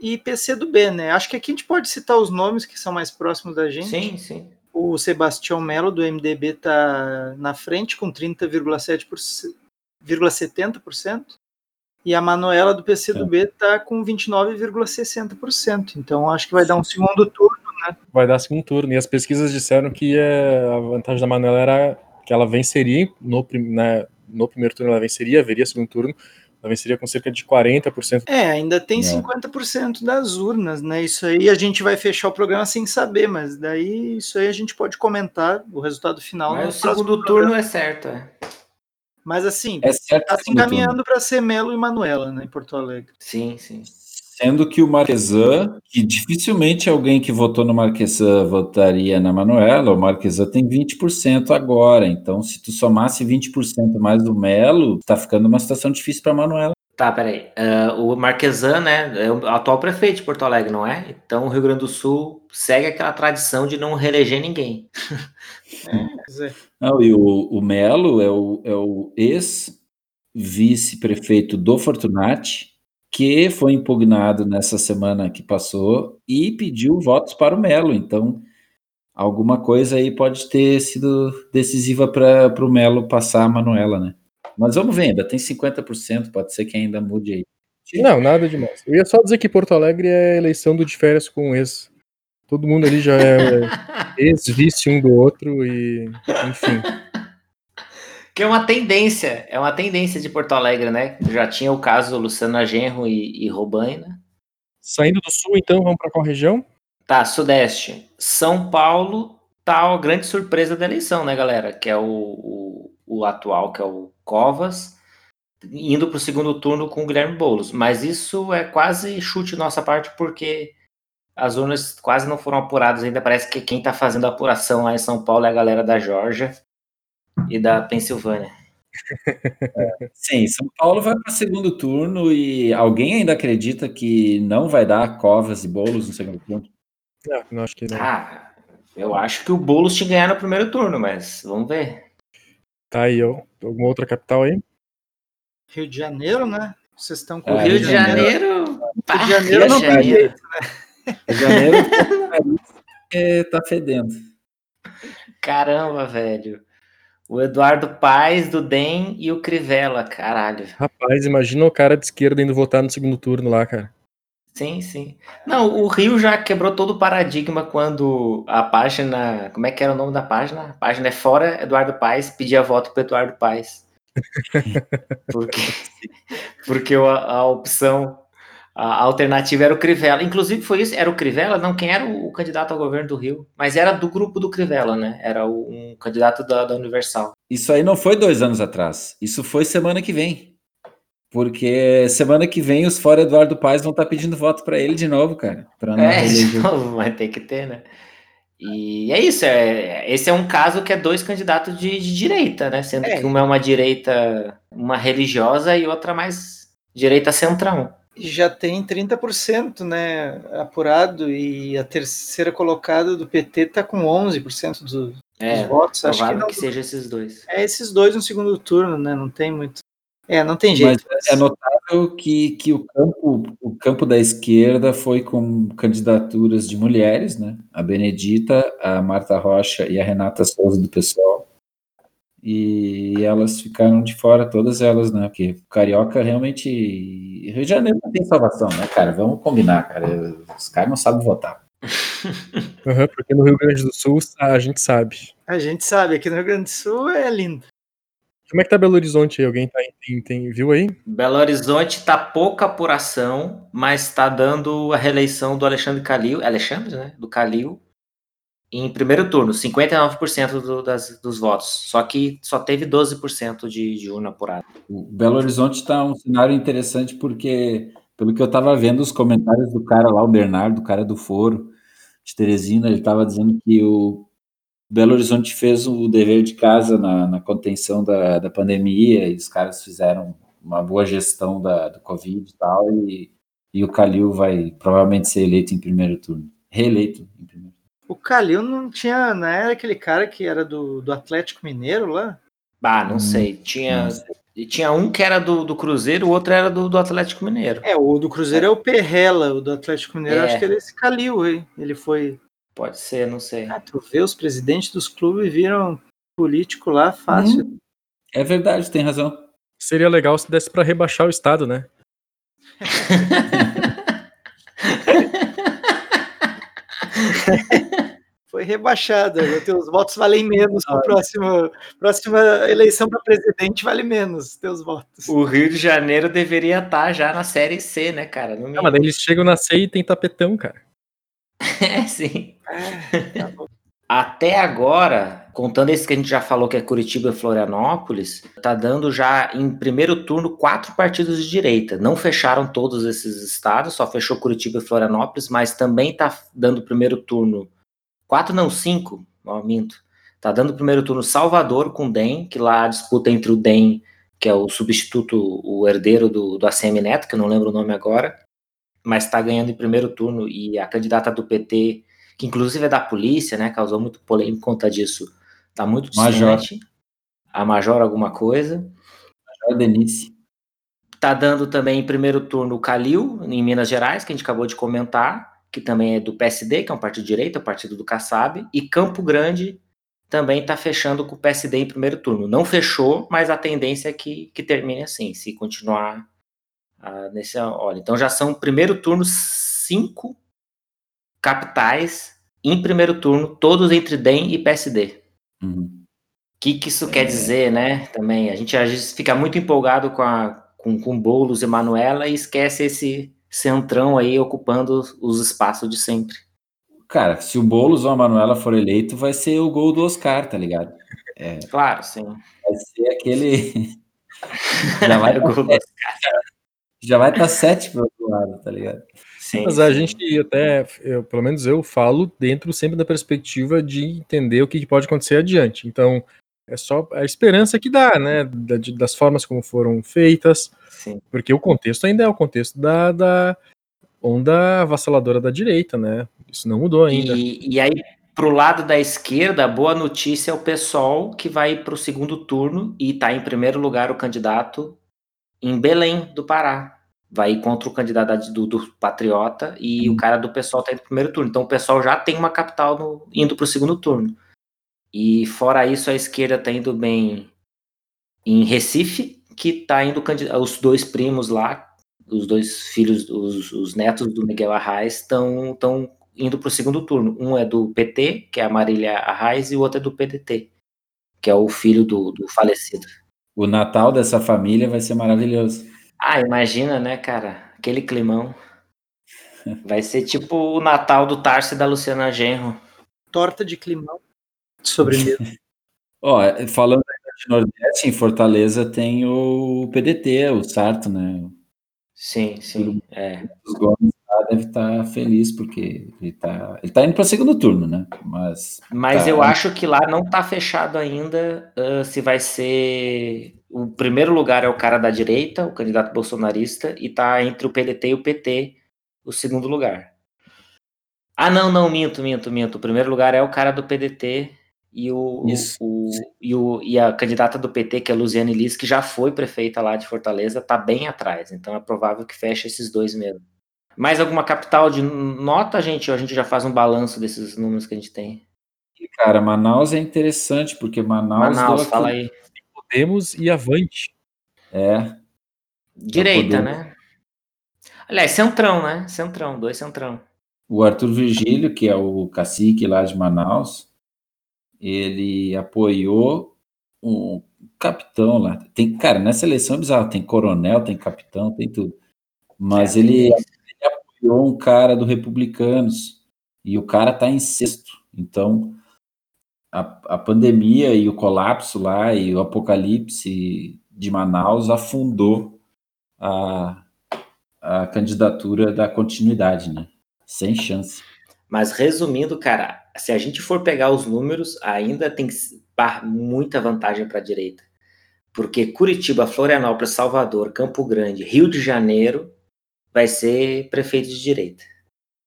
e PC do B, né? Acho que aqui a gente pode citar os nomes que são mais próximos da gente.
Sim, sim.
O Sebastião Melo do MDB está na frente com 30,70% e a Manuela do PC do B está com 29,60%. Então acho que vai dar um segundo turno, né?
Vai dar segundo turno. E as pesquisas disseram que é, a vantagem da Manuela era que ela venceria no, né, no primeiro turno, ela venceria, haveria segundo turno ela venceria com cerca de 40%.
É, ainda tem é. 50% das urnas, né? Isso aí a gente vai fechar o programa sem saber, mas daí isso aí a gente pode comentar o resultado final.
Mas o segundo turno é certo, é.
Mas assim, é certo tá se encaminhando para ser Melo e Manuela, né, em Porto Alegre.
Sim, sim.
Sendo que o Marquesan, que dificilmente alguém que votou no Marquesan votaria na Manuela, o Marquesan tem 20% agora. Então, se tu somasse 20% mais do Melo, tá ficando uma situação difícil para Manuela.
Tá, peraí. Uh, o Marquesan, né, é o atual prefeito de Porto Alegre, não é? Então o Rio Grande do Sul segue aquela tradição de não reeleger ninguém.
é, não, e o, o Melo é o, é o ex-vice-prefeito do Fortunati, que foi impugnado nessa semana que passou e pediu votos para o Melo. Então, alguma coisa aí pode ter sido decisiva para o Melo passar a Manuela, né? Mas vamos ver, ainda tem 50%, pode ser que ainda mude aí.
Não, nada demais. Eu ia só dizer que Porto Alegre é eleição do de férias com ex. Todo mundo ali já é ex-vice um do outro e, enfim.
Que é uma tendência, é uma tendência de Porto Alegre, né? Já tinha o caso Luciana Genro e, e Robaina.
Saindo do sul, então, vamos para qual região?
Tá, Sudeste. São Paulo tá a grande surpresa da eleição, né, galera? Que é o, o, o atual, que é o Covas, indo para o segundo turno com o Guilherme Boulos. Mas isso é quase chute nossa parte, porque as urnas quase não foram apuradas ainda. Parece que quem está fazendo a apuração lá em São Paulo é a galera da Georgia e da Pensilvânia.
É, sim, São Paulo vai para o segundo turno e alguém ainda acredita que não vai dar Covas e Bolos no segundo turno?
Não, não acho que não.
Ah, eu acho que o Boulos tinha ganhar no primeiro turno, mas vamos ver.
Tá aí, ó. Alguma outra capital aí?
Rio de Janeiro, né? Vocês estão com
é, Rio, Rio de Janeiro.
Rio de Janeiro não
vai jeito, né? Rio de Janeiro é, tá fedendo.
Caramba, velho. O Eduardo Paes do DEM e o Crivella, caralho.
Rapaz, imagina o cara de esquerda indo votar no segundo turno lá, cara.
Sim, sim. Não, o Rio já quebrou todo o paradigma quando a página. Como é que era o nome da página? A página é Fora Eduardo Paes, pedia voto para Eduardo Paes. porque porque a, a opção a alternativa era o Crivella. Inclusive foi isso, era o Crivella, não quem era o, candidato ao governo do Rio, mas era do grupo do Crivella, né? Era o, um candidato da, da, Universal.
Isso aí não foi dois anos atrás, isso foi semana que vem. Porque semana que vem os fora Eduardo Paes vão estar tá pedindo voto para ele de novo, cara.
Pra é, de novo, vai ter que ter, né? E é isso, é, esse é um caso que é dois candidatos de, de direita, né? Sendo é. que uma é uma direita, uma religiosa e outra mais direita centrão
já tem 30% né, apurado e a terceira colocada do PT está com 11% do,
é,
dos votos.
Acho que, não, que seja esses dois.
É esses dois no segundo turno, né? Não tem muito. É, não tem jeito.
Mas é notável que, que o, campo, o campo da esquerda foi com candidaturas de mulheres, né? A Benedita, a Marta Rocha e a Renata Souza do pessoal e elas ficaram de fora, todas elas, né? Porque Carioca realmente. Rio de Janeiro não tem salvação, né, cara? Vamos combinar, cara. Os caras não sabem votar.
Uhum, porque no Rio Grande do Sul a gente sabe.
A gente sabe, aqui no Rio Grande do Sul é lindo.
Como é que tá Belo Horizonte aí? Alguém tá, tem, tem, viu aí?
Belo Horizonte tá pouca apuração, mas tá dando a reeleição do Alexandre Calil. Alexandre, né? Do Calil em primeiro turno, 59% do, das, dos votos, só que só teve 12% de, de urna apurada.
O Belo Horizonte está um cenário interessante porque, pelo que eu estava vendo os comentários do cara lá, o Bernardo, o cara do Foro de Teresina, ele estava dizendo que o Belo Horizonte fez o dever de casa na, na contenção da, da pandemia e os caras fizeram uma boa gestão da, do Covid e tal, e, e o Calil vai provavelmente ser eleito em primeiro turno, reeleito em primeiro
o Calil não tinha, não era aquele cara que era do, do Atlético Mineiro lá?
Ah, não hum, sei. Tinha, não sei. tinha um que era do, do Cruzeiro, o outro era do, do Atlético Mineiro.
É, o do Cruzeiro é, é o Perrela, o do Atlético Mineiro, é. acho que era esse Calil aí. Ele foi.
Pode ser, não sei.
Ah, tu vê, os presidentes dos clubes viram político lá fácil. Hum,
é verdade, tem razão.
Seria legal se desse para rebaixar o Estado, né?
foi rebaixada. Teus votos valem menos para a próxima, próxima eleição para presidente, vale menos teus votos.
O Rio de Janeiro deveria estar tá já na Série C, né, cara?
Não, Não mas eles chegam na C e tem tapetão, cara.
é, sim. É, tá Até agora, contando esse que a gente já falou, que é Curitiba e Florianópolis, tá dando já em primeiro turno quatro partidos de direita. Não fecharam todos esses estados, só fechou Curitiba e Florianópolis, mas também tá dando primeiro turno quatro, não, cinco, ó, minto. Tá dando primeiro turno Salvador com DEM, que lá a disputa entre o DEM, que é o substituto, o herdeiro do, do ACM Neto, que eu não lembro o nome agora, mas está ganhando em primeiro turno, e a candidata do PT, que inclusive é da polícia, né, causou muito polêmica por conta disso, está muito distante. Major. A Major alguma coisa.
Major Denise.
Tá dando também em primeiro turno o Calil, em Minas Gerais, que a gente acabou de comentar, que também é do PSD, que é um partido de direita, o partido do Kassab, e Campo Grande também está fechando com o PSD em primeiro turno. Não fechou, mas a tendência é que, que termine assim, se continuar uh, nesse. Olha, então já são primeiro turno cinco capitais em primeiro turno, todos entre DEM e PSD. O uhum. que, que isso é. quer dizer, né? Também a gente às vezes fica muito empolgado com, a, com, com Boulos e Manuela e esquece esse centrão aí ocupando os espaços de sempre.
Cara, se o Boulos ou a Manuela for eleito, vai ser o gol do Oscar, tá ligado?
É, claro, sim.
Vai ser aquele. já vai o Já vai estar tá sete pro outro lado, tá ligado?
Sim, Mas a gente até, eu, pelo menos eu falo dentro sempre da perspectiva de entender o que pode acontecer adiante. Então, é só a esperança que dá, né? Das formas como foram feitas. Sim. Porque o contexto ainda é o contexto da, da onda avassaladora da direita, né? Isso não mudou ainda.
E, e aí, pro lado da esquerda, a boa notícia é o pessoal que vai para o segundo turno e está em primeiro lugar o candidato em Belém do Pará. Vai contra o candidato do, do Patriota e hum. o cara do pessoal está indo pro primeiro turno. Então o pessoal já tem uma capital no, indo para o segundo turno. E fora isso, a esquerda está indo bem em Recife, que está indo os dois primos lá, os dois filhos, os, os netos do Miguel Arraes, estão indo para o segundo turno. Um é do PT, que é a Marília Arraes, e o outro é do PDT, que é o filho do, do falecido.
O Natal dessa família vai ser maravilhoso.
Ah, imagina, né, cara? Aquele climão. Vai ser tipo o Natal do Tarso e da Luciana Genro.
Torta de climão. Sobremesa.
Ó, falando de Nordeste, em Fortaleza tem o PDT, o Sarto, né?
Sim, sim. É.
Os Gomes deve estar feliz porque ele está ele tá indo para o segundo turno, né? Mas
mas
tá...
eu acho que lá não está fechado ainda uh, se vai ser o primeiro lugar é o cara da direita, o candidato bolsonarista, e tá entre o PDT e o PT o segundo lugar. Ah, não, não, minto, minto, minto. O primeiro lugar é o cara do PDT e, o, o, e, o, e a candidata do PT, que é a Luziane Liz, que já foi prefeita lá de Fortaleza, tá bem atrás. Então é provável que feche esses dois mesmo. Mais alguma capital de nota, gente? Ou a gente já faz um balanço desses números que a gente tem?
Cara, Manaus é interessante, porque Manaus.
Manaus, fala aí.
Podemos e avante.
É.
Direita, né? Aliás, centrão, né? Centrão, dois centrão.
O Arthur Virgílio, que é o cacique lá de Manaus, ele apoiou um capitão lá. Tem, cara, nessa eleição é bizarro, tem coronel, tem capitão, tem tudo. Mas é, ele, ele, apoiou um cara do Republicanos e o cara tá em sexto. Então, a, a pandemia e o colapso lá e o apocalipse de Manaus afundou a, a candidatura da continuidade, né? Sem chance.
Mas resumindo, cara, se a gente for pegar os números, ainda tem muita vantagem para a direita. Porque Curitiba, Florianópolis, Salvador, Campo Grande, Rio de Janeiro vai ser prefeito de direita.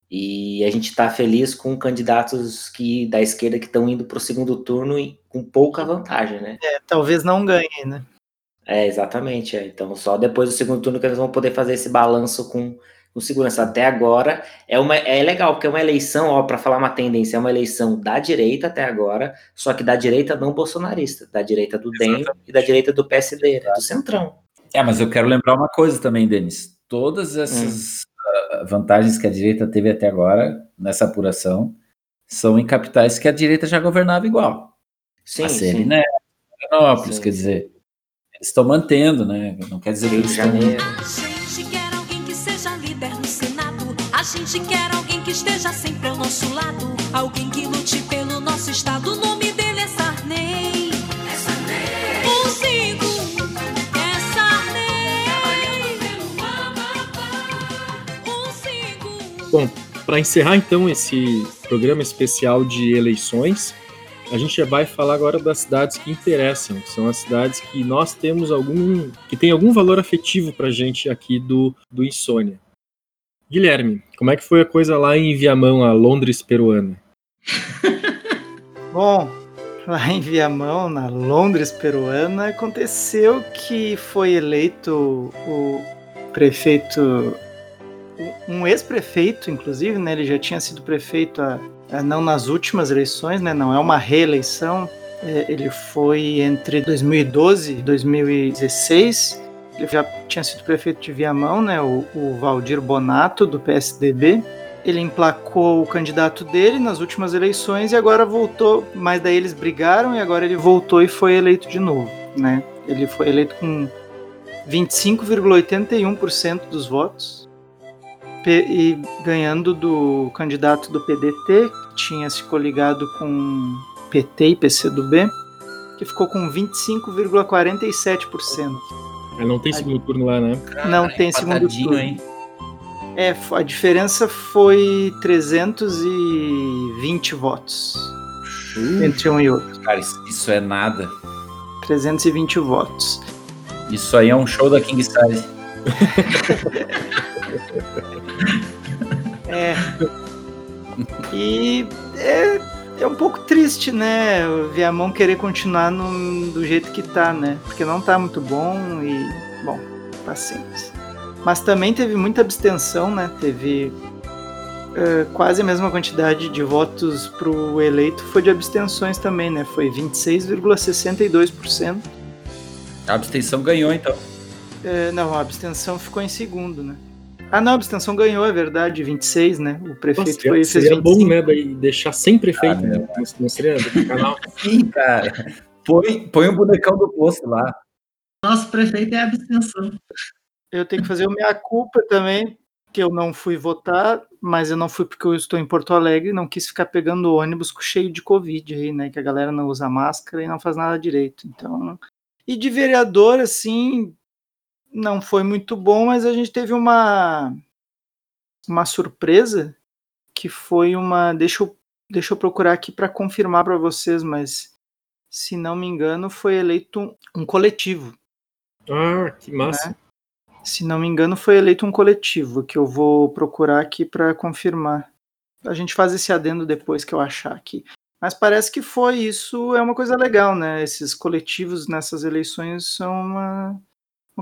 E a gente está feliz com candidatos que da esquerda que estão indo para o segundo turno e com pouca vantagem, né?
É, talvez não ganhe, né?
É, exatamente. É. Então, só depois do segundo turno que eles vão poder fazer esse balanço com, com segurança. Até agora é, uma, é legal, porque é uma eleição, ó, para falar uma tendência, é uma eleição da direita até agora, só que da direita não bolsonarista, da direita do DEM e da direita do PSD, né, do Centrão.
É, mas eu quero lembrar uma coisa também, Denis. Todas essas. Hum vantagens que a direita teve até agora nessa apuração são em capitais que a direita já governava igual.
Sim,
a CN, né? Florianópolis, quer dizer, eles estão mantendo, né? Não quer dizer
que
de
Janeiro
gente quer alguém que esteja sempre ao nosso lado. Alguém que lute pelo nosso estado. O nome dele é Sarney. É Sarney. Consigo. É Sarney. Consigo.
Bom, para encerrar então esse programa especial de eleições, a gente vai falar agora das cidades que interessam, que são as cidades que nós temos algum, que tem algum valor afetivo para a gente aqui do, do Insônia. Guilherme, como é que foi a coisa lá em Viamão, a Londres peruana?
Bom, lá em Viamão, na Londres peruana, aconteceu que foi eleito o prefeito, um ex-prefeito, inclusive, né? Ele já tinha sido prefeito a, a, não nas últimas eleições, né? Não é uma reeleição. É, ele foi entre 2012 e 2016 ele já tinha sido prefeito de Viamão, né, o, Valdir Bonato, do PSDB. Ele emplacou o candidato dele nas últimas eleições e agora voltou, mas daí eles brigaram e agora ele voltou e foi eleito de novo, né? Ele foi eleito com 25,81% dos votos e ganhando do candidato do PDT, que tinha se coligado com PT e PCdoB, que ficou com 25,47%.
Não tem segundo turno lá, né?
Não tem segundo turno. Hein? É, a diferença foi 320 votos uh, entre um e outro.
Cara, isso é nada.
320 votos.
Isso aí é um show da King Size.
é. E é, é um pouco triste, né? O Viamão querer continuar no, do jeito que tá, né? Porque não tá muito bom e, bom, paciência. Mas também teve muita abstenção, né? Teve uh, quase a mesma quantidade de votos pro eleito foi de abstenções também, né? Foi 26,62%.
A abstenção ganhou, então.
Uh, não, a abstenção ficou em segundo, né? Ah, não, a abstenção ganhou, é verdade, 26, né? O prefeito Nossa, foi
seria bom, né? Deixar sem prefeito ah, né? não seria do canal.
Sim, cara. Põe, põe o bonecão do posto lá.
Nosso prefeito é a abstenção.
Eu tenho que fazer o minha culpa também, que eu não fui votar, mas eu não fui porque eu estou em Porto Alegre e não quis ficar pegando ônibus cheio de Covid aí, né? Que a galera não usa máscara e não faz nada direito. Então. E de vereador, assim, não foi muito bom, mas a gente teve uma uma surpresa que foi uma, deixa eu, deixa eu procurar aqui para confirmar para vocês, mas se não me engano foi eleito um, coletivo.
Ah, que massa. Né?
Se não me engano foi eleito um coletivo que eu vou procurar aqui para confirmar. A gente faz esse adendo depois que eu achar aqui. Mas parece que foi isso, é uma coisa legal, né? Esses coletivos nessas eleições são uma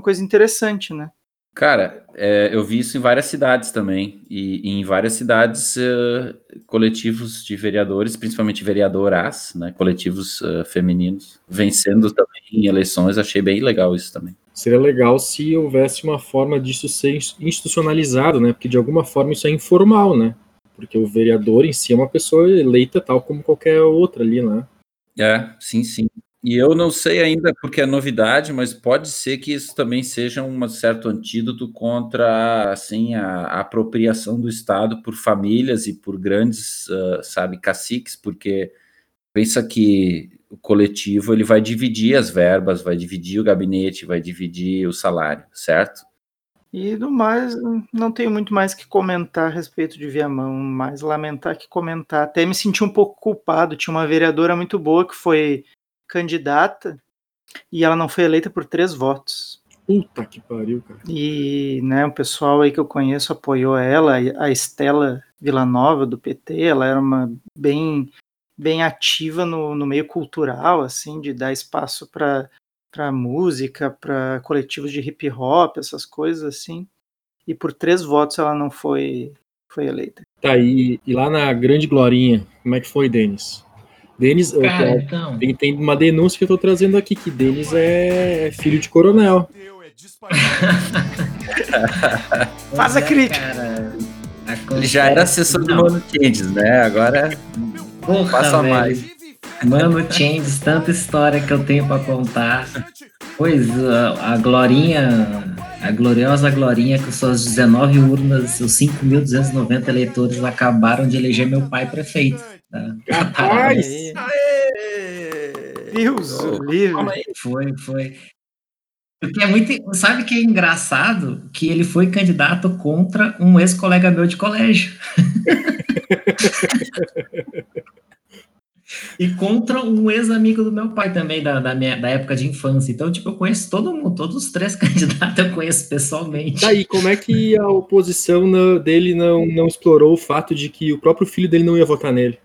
uma coisa interessante, né?
Cara, é, eu vi isso em várias cidades também, e, e em várias cidades uh, coletivos de vereadores, principalmente vereadoras, né, coletivos uh, femininos, vencendo também em eleições, achei bem legal isso também.
Seria legal se houvesse uma forma disso ser institucionalizado, né, porque de alguma forma isso é informal, né, porque o vereador em si é uma pessoa eleita tal como qualquer outra ali, né.
É, sim, sim. E eu não sei ainda porque é novidade, mas pode ser que isso também seja um certo antídoto contra assim a, a apropriação do Estado por famílias e por grandes, uh, sabe, caciques, porque pensa que o coletivo ele vai dividir as verbas, vai dividir o gabinete, vai dividir o salário, certo?
E do mais, não tenho muito mais que comentar a respeito de Viamão, mais lamentar que comentar. Até me senti um pouco culpado. Tinha uma vereadora muito boa que foi candidata e ela não foi eleita por três votos.
Puta que pariu, cara.
E né, o pessoal aí que eu conheço apoiou ela, a Estela Villanova do PT, ela era uma bem bem ativa no, no meio cultural, assim, de dar espaço para para música, para coletivos de hip hop, essas coisas assim. E por três votos ela não foi foi eleita.
Tá, e, e lá na Grande Glorinha, como é que foi, Denis? Denis, Cara, então... tem, tem, uma denúncia que eu tô trazendo aqui, que Denis é filho de coronel.
Faz a crítica. Cara,
Ele já era assessor do Mano Changes, né? Agora Porra, passa velho. mais.
Mano Changes, tanta história que eu tenho para contar. Pois, a, a Glorinha, a gloriosa Glorinha, com suas 19 urnas, seus 5.290 eleitores, acabaram de eleger meu pai prefeito.
Rapaz!
Deus oh, livre.
Foi, foi. Porque é muito. Sabe que é engraçado? Que ele foi candidato contra um ex-colega meu de colégio.
E contra um ex-amigo do meu pai também, da, da, minha, da época de infância. Então, tipo, eu conheço todo mundo, todos os três candidatos eu conheço pessoalmente.
Daí, como é que a oposição na- dele não, não explorou o fato de que o próprio filho dele não ia votar nele?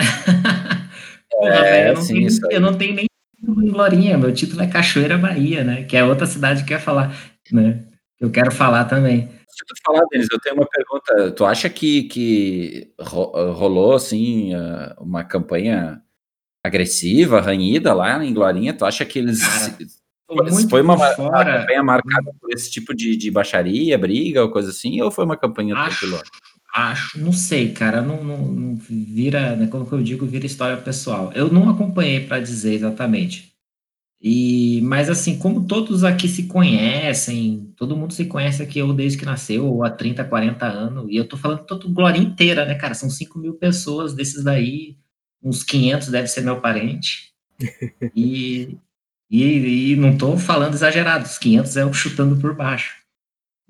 Porra,
É,
velho, eu, não tenho, eu não tenho nem título em Glorinha, meu título é Cachoeira Bahia, né? Que é outra cidade que eu ia falar, né? Eu quero falar também.
Deixa eu te falar, Denis, eu tenho uma pergunta. Tu acha que, que ro- rolou, assim, uma campanha agressiva, ranhida lá em Glorinha? Tu acha que eles...
Cara,
Foi- uma, uma campanha marcada por esse tipo de, de baixaria, briga ou coisa assim? Ou foi uma campanha
Acho,
tranquila?
Acho, não sei, cara, não, não, não vira, né, como que eu digo, vira história pessoal. Eu não acompanhei para dizer exatamente. E, mas assim, como todos aqui se conhecem, todo mundo se conhece aqui ou desde que nasceu, ou há 30, 40 anos, e eu tô falando todo Glória inteira, né, cara? São 5 mil pessoas, desses daí, uns 500 deve ser meu parente. E, e, e não tô falando exagerado, os 500 é eu chutando por baixo.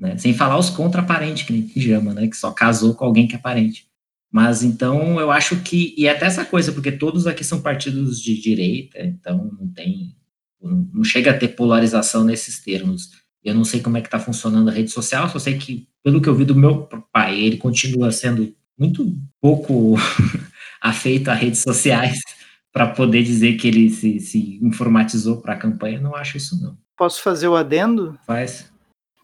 Né? Sem falar os contra-parentes, que nem pijama, né? Que só casou com alguém que é parente. Mas então eu acho que. E até essa coisa, porque todos aqui são partidos de direita, então não tem. Não chega a ter polarização nesses termos. Eu não sei como é que está funcionando a rede social, só sei que, pelo que eu vi do meu pai, ele continua sendo muito pouco afeito a redes sociais para poder dizer que ele se, se informatizou para a campanha. Não acho isso, não.
Posso fazer o adendo?
Faz.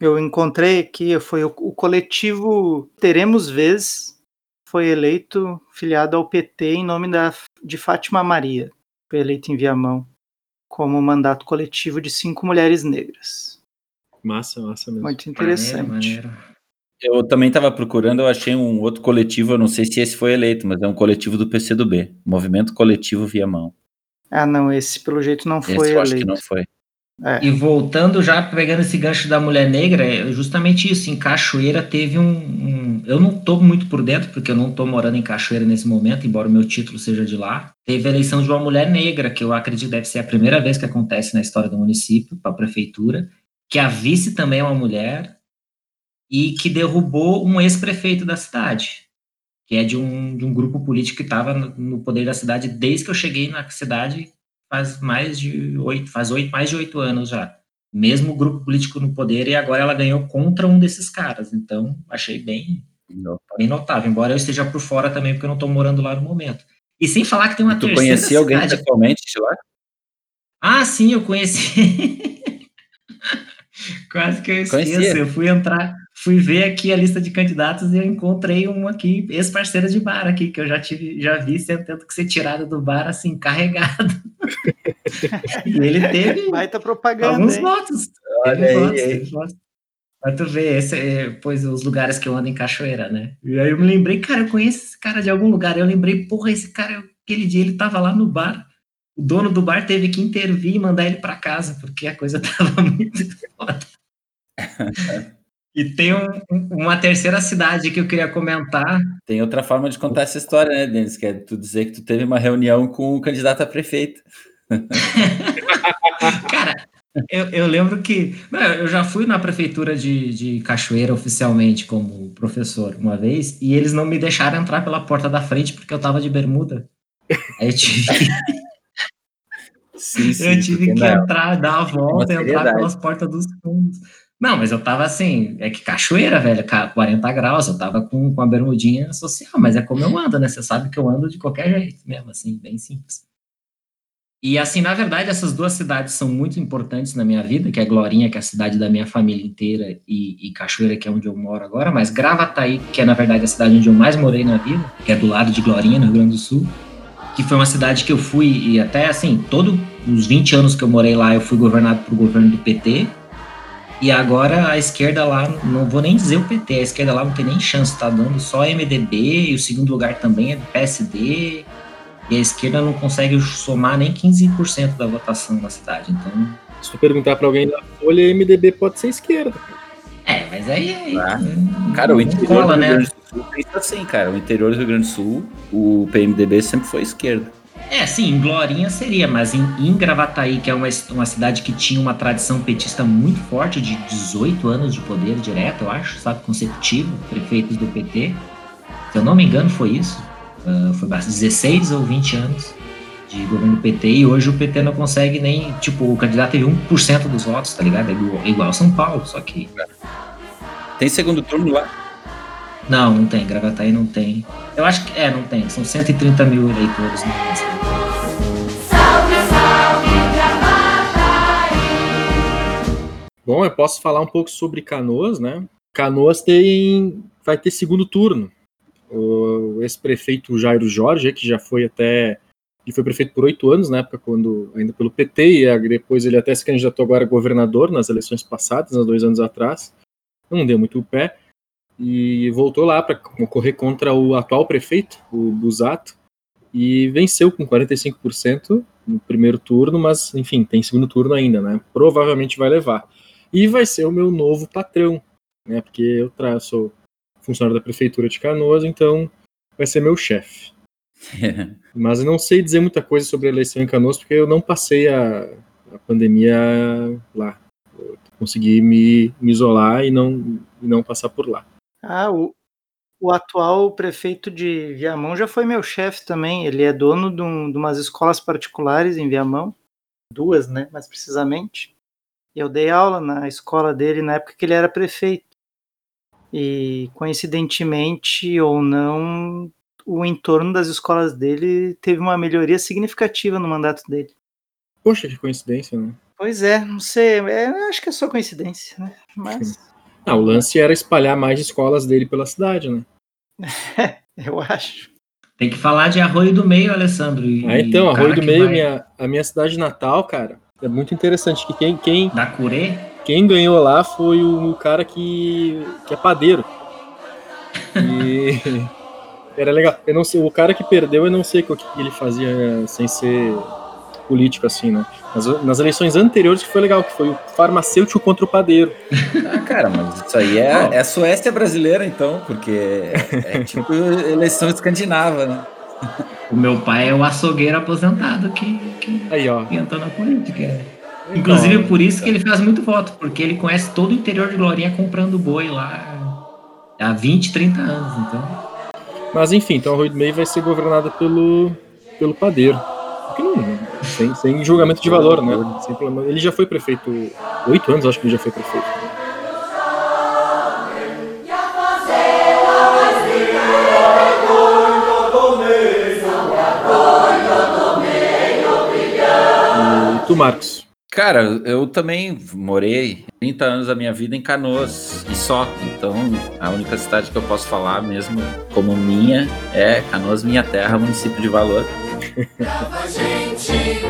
Eu encontrei aqui, foi o, o coletivo Teremos Vez, foi eleito filiado ao PT em nome da, de Fátima Maria, foi eleito em Viamão, como mandato coletivo de cinco mulheres negras.
Massa, massa mesmo.
Muito interessante.
Maneiro, maneiro.
Eu também estava procurando, eu achei um outro coletivo, eu não sei se esse foi eleito, mas é um coletivo do PCdoB, Movimento Coletivo Viamão.
Ah, não, esse pelo jeito não
Esse
foi
eu acho que
eleito.
não foi.
É.
E voltando já, pegando esse gancho da mulher negra, é justamente isso, em Cachoeira teve um, um- Eu não tô muito por dentro, porque eu não tô morando em Cachoeira nesse momento, embora o meu título seja de lá. Teve a eleição de uma mulher negra, que eu acredito deve ser a primeira vez que acontece na história do município, para a prefeitura, que a vice também é uma mulher, e que derrubou um ex-prefeito da cidade, que é de um, de um grupo político que estava no, no poder da cidade desde que eu cheguei na cidade faz mais de oito, faz oito, mais de oito anos já. Mesmo grupo político no poder, e agora ela ganhou contra um desses caras. Então, achei bem, bem notável, embora eu esteja por fora também, porque eu não estou morando lá no momento. E sem falar que tem uma
Tu
terceira
conhecia alguém pessoalmente de lá?
Ah, sim, eu conheci. Quase que eu esqueço.
Conhecia?
Eu fui entrar, fui ver aqui a lista de candidatos e eu encontrei um aqui, ex-parceira de bar aqui, que eu já tive, já vi tendo que ser tirado do bar assim, carregado. e ele teve
Baita propaganda,
alguns
hein?
votos.
Olha
Teve
aí,
votos,
hein?
teve votos. Pra tu ver, esse é, pois, os lugares que eu ando em Cachoeira, né? E aí eu me lembrei, cara, eu conheço esse cara de algum lugar. Eu lembrei, porra, esse cara, aquele dia ele tava lá no bar. O dono do bar teve que intervir e mandar ele para casa, porque a coisa tava muito foda. E tem um- um- uma terceira cidade que eu queria comentar.
Tem outra forma de contar essa história, né, Denis? Que é tu dizer que tu teve uma reunião com o candidato a prefeito.
Cara, eu, eu lembro que. não, eu já fui na prefeitura de, de Cachoeira oficialmente como professor uma vez, e eles não me deixaram entrar pela porta da frente porque eu tava de bermuda. Aí eu tive,
Sim,
eu tive que entrar, dar a volta,
uma
entrar pelas portas dos fundos. Não, mas eu tava assim, é que cachoeira, velho, ca- 40 graus, eu tava com, com a bermudinha social, mas é como eu ando, né? Você sabe que eu ando de qualquer jeito mesmo, assim, bem simples. E assim, na verdade, essas duas cidades são muito importantes na minha vida, que é Glorinha, que é a cidade da minha família inteira, e, e Cachoeira, que é onde eu moro agora, mas Gravataí, que é na verdade a cidade onde eu mais morei na vida, que é do lado de Glorinha, no Rio Grande do Sul, que foi uma cidade que eu fui, e até assim, todos os 20 anos que eu morei lá, eu fui governado por governo do PT, e agora a esquerda lá, não vou nem dizer o PT, a esquerda lá não tem nem chance, tá dando só MDB, e o segundo lugar também é PSD, e a esquerda não consegue somar nem 15% da votação na cidade. Então,
Se tu perguntar pra alguém da Folha, MDB pode ser esquerda.
é, mas aí. aí
Ah,
hum,
Cara, o interior
cola,
do Rio
né?
Grande do Sul pensa assim, cara. O interior do Rio Grande do Sul, o PMDB sempre foi esquerda.
É, sim, em Glorinha seria, mas em, em Gravataí, que é uma, uma cidade que tinha uma tradição petista muito forte, de 18 anos de poder direto, eu acho, sabe, consecutivo, prefeitos do PT.
Se eu não me engano, foi isso. Uh, foi 16 ou 20 anos de governo PT e hoje o PT não consegue nem. Tipo, o candidato teve 1% dos votos, tá ligado? É igual, igual São Paulo, só que.
Tem segundo turno lá?
Não, não tem. Gravataí não tem. Eu acho que. É, não tem. São 130 mil eleitores no
Bom, eu posso falar um pouco sobre Canoas, né? Canoas tem, vai ter segundo turno. O ex-prefeito Jairo Jorge, que já foi até. Ele foi prefeito por oito anos, na época, quando ainda pelo PT, e depois ele até se candidatou agora a governador nas eleições passadas, há dois anos atrás. Não deu muito o pé. E voltou lá para concorrer contra o atual prefeito, o Busato, e venceu com 45% no primeiro turno, mas enfim, tem segundo turno ainda, né? Provavelmente vai levar e vai ser o meu novo patrão, né? Porque eu tra sou funcionário da prefeitura de Canoas, então vai ser meu chefe. Mas eu não sei dizer muita coisa sobre a eleição em Canoas, porque eu não passei a, a pandemia lá. Eu consegui me, me isolar e não, e não passar por lá.
Ah, o, o atual prefeito de Viamão já foi meu chefe também. Ele é dono de, um, de umas escolas particulares em Viamão. Duas, né? Mais precisamente. Eu dei aula na escola dele na época que ele era prefeito. E coincidentemente ou não, o entorno das escolas dele teve uma melhoria significativa no mandato dele.
Poxa, que coincidência, né?
Pois é, não sei, é, acho que é só coincidência, né? Mas.
Ah, o lance era espalhar mais escolas dele pela cidade, né?
eu acho.
Tem que falar de Arroio do Meio, Alessandro.
ah, então, Arroio do Meio, vai... minha, a minha cidade natal, cara, é muito interessante que quem quem
da Curê,
quem ganhou lá foi o, cara que que é padeiro. E era legal. Eu não sei, o cara que perdeu, eu não sei o que ele fazia sem ser político assim, né? Nas, nas eleições anteriores que foi legal, que foi o farmacêutico contra o padeiro.
Ah, cara, mas isso aí é, é a Suécia brasileira, então, porque é, é tipo eleição escandinava, né?
O meu pai é o açougueiro aposentado que, que
Aí, ó.
entrou na política. Então, Inclusive por isso que ele faz muito voto, porque ele conhece todo o interior de Glorinha comprando boi lá há 20, 30 anos. Então.
Mas enfim, então o Rui do Meio vai ser governado pelo, pelo padeiro. Não, sem, sem julgamento de valor, né? Ele já foi prefeito oito anos, acho que ele já foi prefeito. Tu, Marcos?
Cara, eu também morei 30 anos da minha vida em Canoas e só. Então, a única cidade que eu posso falar mesmo como minha é Canoas, minha terra, município de Valor.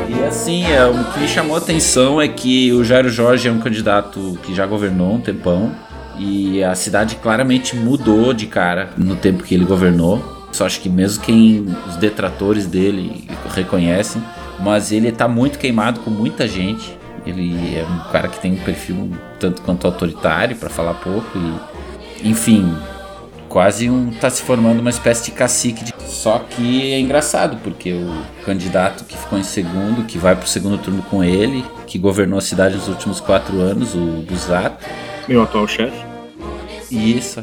e assim, é, o que me chamou a atenção é que o Jairo Jorge é um candidato que já governou um tempão e a cidade claramente mudou de cara no tempo que ele governou. Só acho que mesmo quem os detratores dele reconhecem mas ele tá muito queimado com muita gente. Ele é um cara que tem um perfil tanto quanto autoritário, para falar pouco, e enfim, quase um tá se formando uma espécie de cacique. De... Só que é engraçado, porque o candidato que ficou em segundo, que vai pro segundo turno com ele, que governou a cidade nos últimos quatro anos, o Busato.
Meu atual chefe.
Isso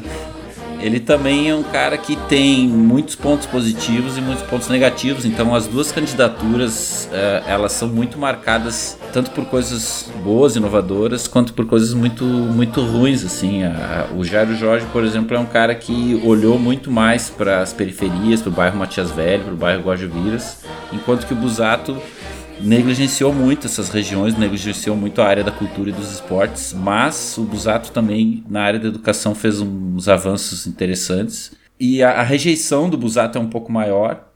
ele também é um cara que tem muitos pontos positivos e muitos pontos negativos. Então, as duas candidaturas uh, elas são muito marcadas tanto por coisas boas, inovadoras, quanto por coisas muito, muito ruins. Assim, a, o Jairo Jorge, por exemplo, é um cara que olhou muito mais para as periferias, para o bairro Matias Velho, para o bairro Guajuviras, enquanto que o Busato negligenciou muito essas regiões, negligenciou muito a área da cultura e dos esportes, mas o Busato também na área da educação fez uns avanços interessantes. E a, a rejeição do Busato é um pouco maior.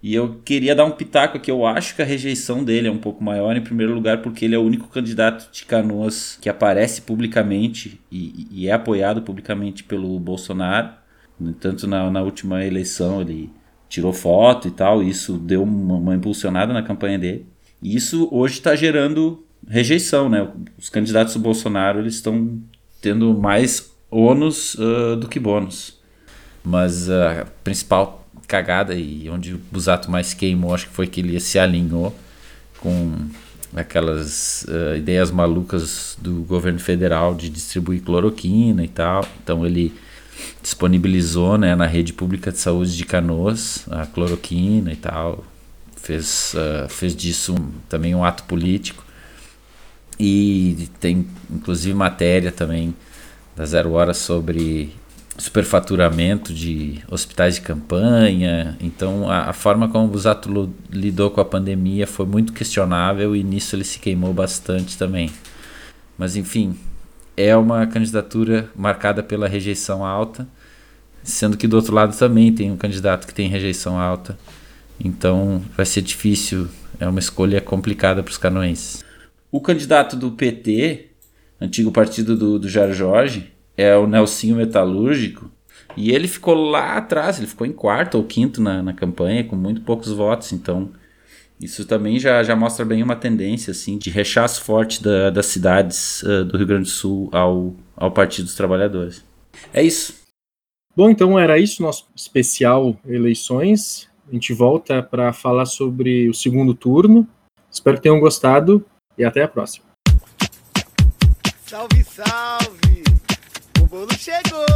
E eu queria dar um pitaco aqui. Eu acho que a rejeição dele é um pouco maior, em primeiro lugar, porque ele é o único candidato de Canoas que aparece publicamente e, e é apoiado publicamente pelo Bolsonaro. No entanto, na, na última eleição ele tirou foto e tal, e isso deu uma, uma impulsionada na campanha dele. E isso hoje está gerando rejeição, né? Os candidatos do Bolsonaro eles estão tendo mais ônus uh, do que bônus. Mas a principal cagada e onde o Busato mais queimou, acho que foi que ele se alinhou com aquelas uh, ideias malucas do governo federal de distribuir cloroquina e tal. Então ele disponibilizou né, na rede pública de saúde de Canoas a cloroquina e tal, fez, uh, fez disso um, também um ato político. E tem inclusive matéria também da Zero Hora sobre superfaturamento de hospitais de campanha. Então, a, a, forma como o Busato lidou com a pandemia foi muito questionável e nisso ele se queimou bastante também. Mas, enfim, é uma candidatura marcada pela rejeição alta, sendo que do outro lado também tem um candidato que tem rejeição alta. Então, vai ser difícil, é uma escolha complicada para os canoenses. O candidato do PT, antigo partido do, do Jair Jorge, é o Nelsinho Metalúrgico. E ele ficou lá atrás, ele ficou em quarto ou quinto na, na campanha, com muito poucos votos. Então, isso também já, já mostra bem uma tendência assim de rechaço forte da, das cidades uh, do Rio Grande do Sul ao, ao Partido dos Trabalhadores. É isso.
Bom, então era isso nosso especial eleições. A gente volta para falar sobre o segundo turno. Espero que tenham gostado e até a próxima.
Salve, salve! bolo chegou.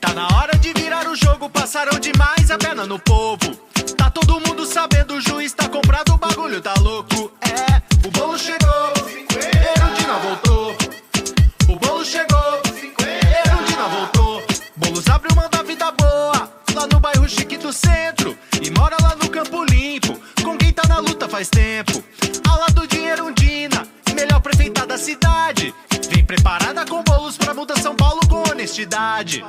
Tá na hora de virar o jogo, passaram demais a perna no povo. Tá todo mundo sabendo, o juiz tá comprado, o bagulho tá louco. É, o bolo chegou, Erundina voltou. O bolo chegou. Os abre uma da vida boa, lá no bairro chique do centro. E mora lá no campo limpo, com quem tá na luta faz tempo. Ao lado de Erundina, melhor prefeita da cidade. Vem preparada com bolos pra mudar São Paulo com honestidade.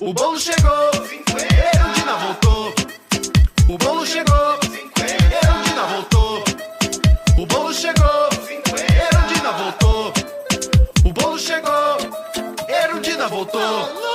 O bolo chegou, Erundina voltou. O bolo chegou, Erundina voltou. O bolo chegou, Erundina voltou. O bolo chegou, Erundina voltou.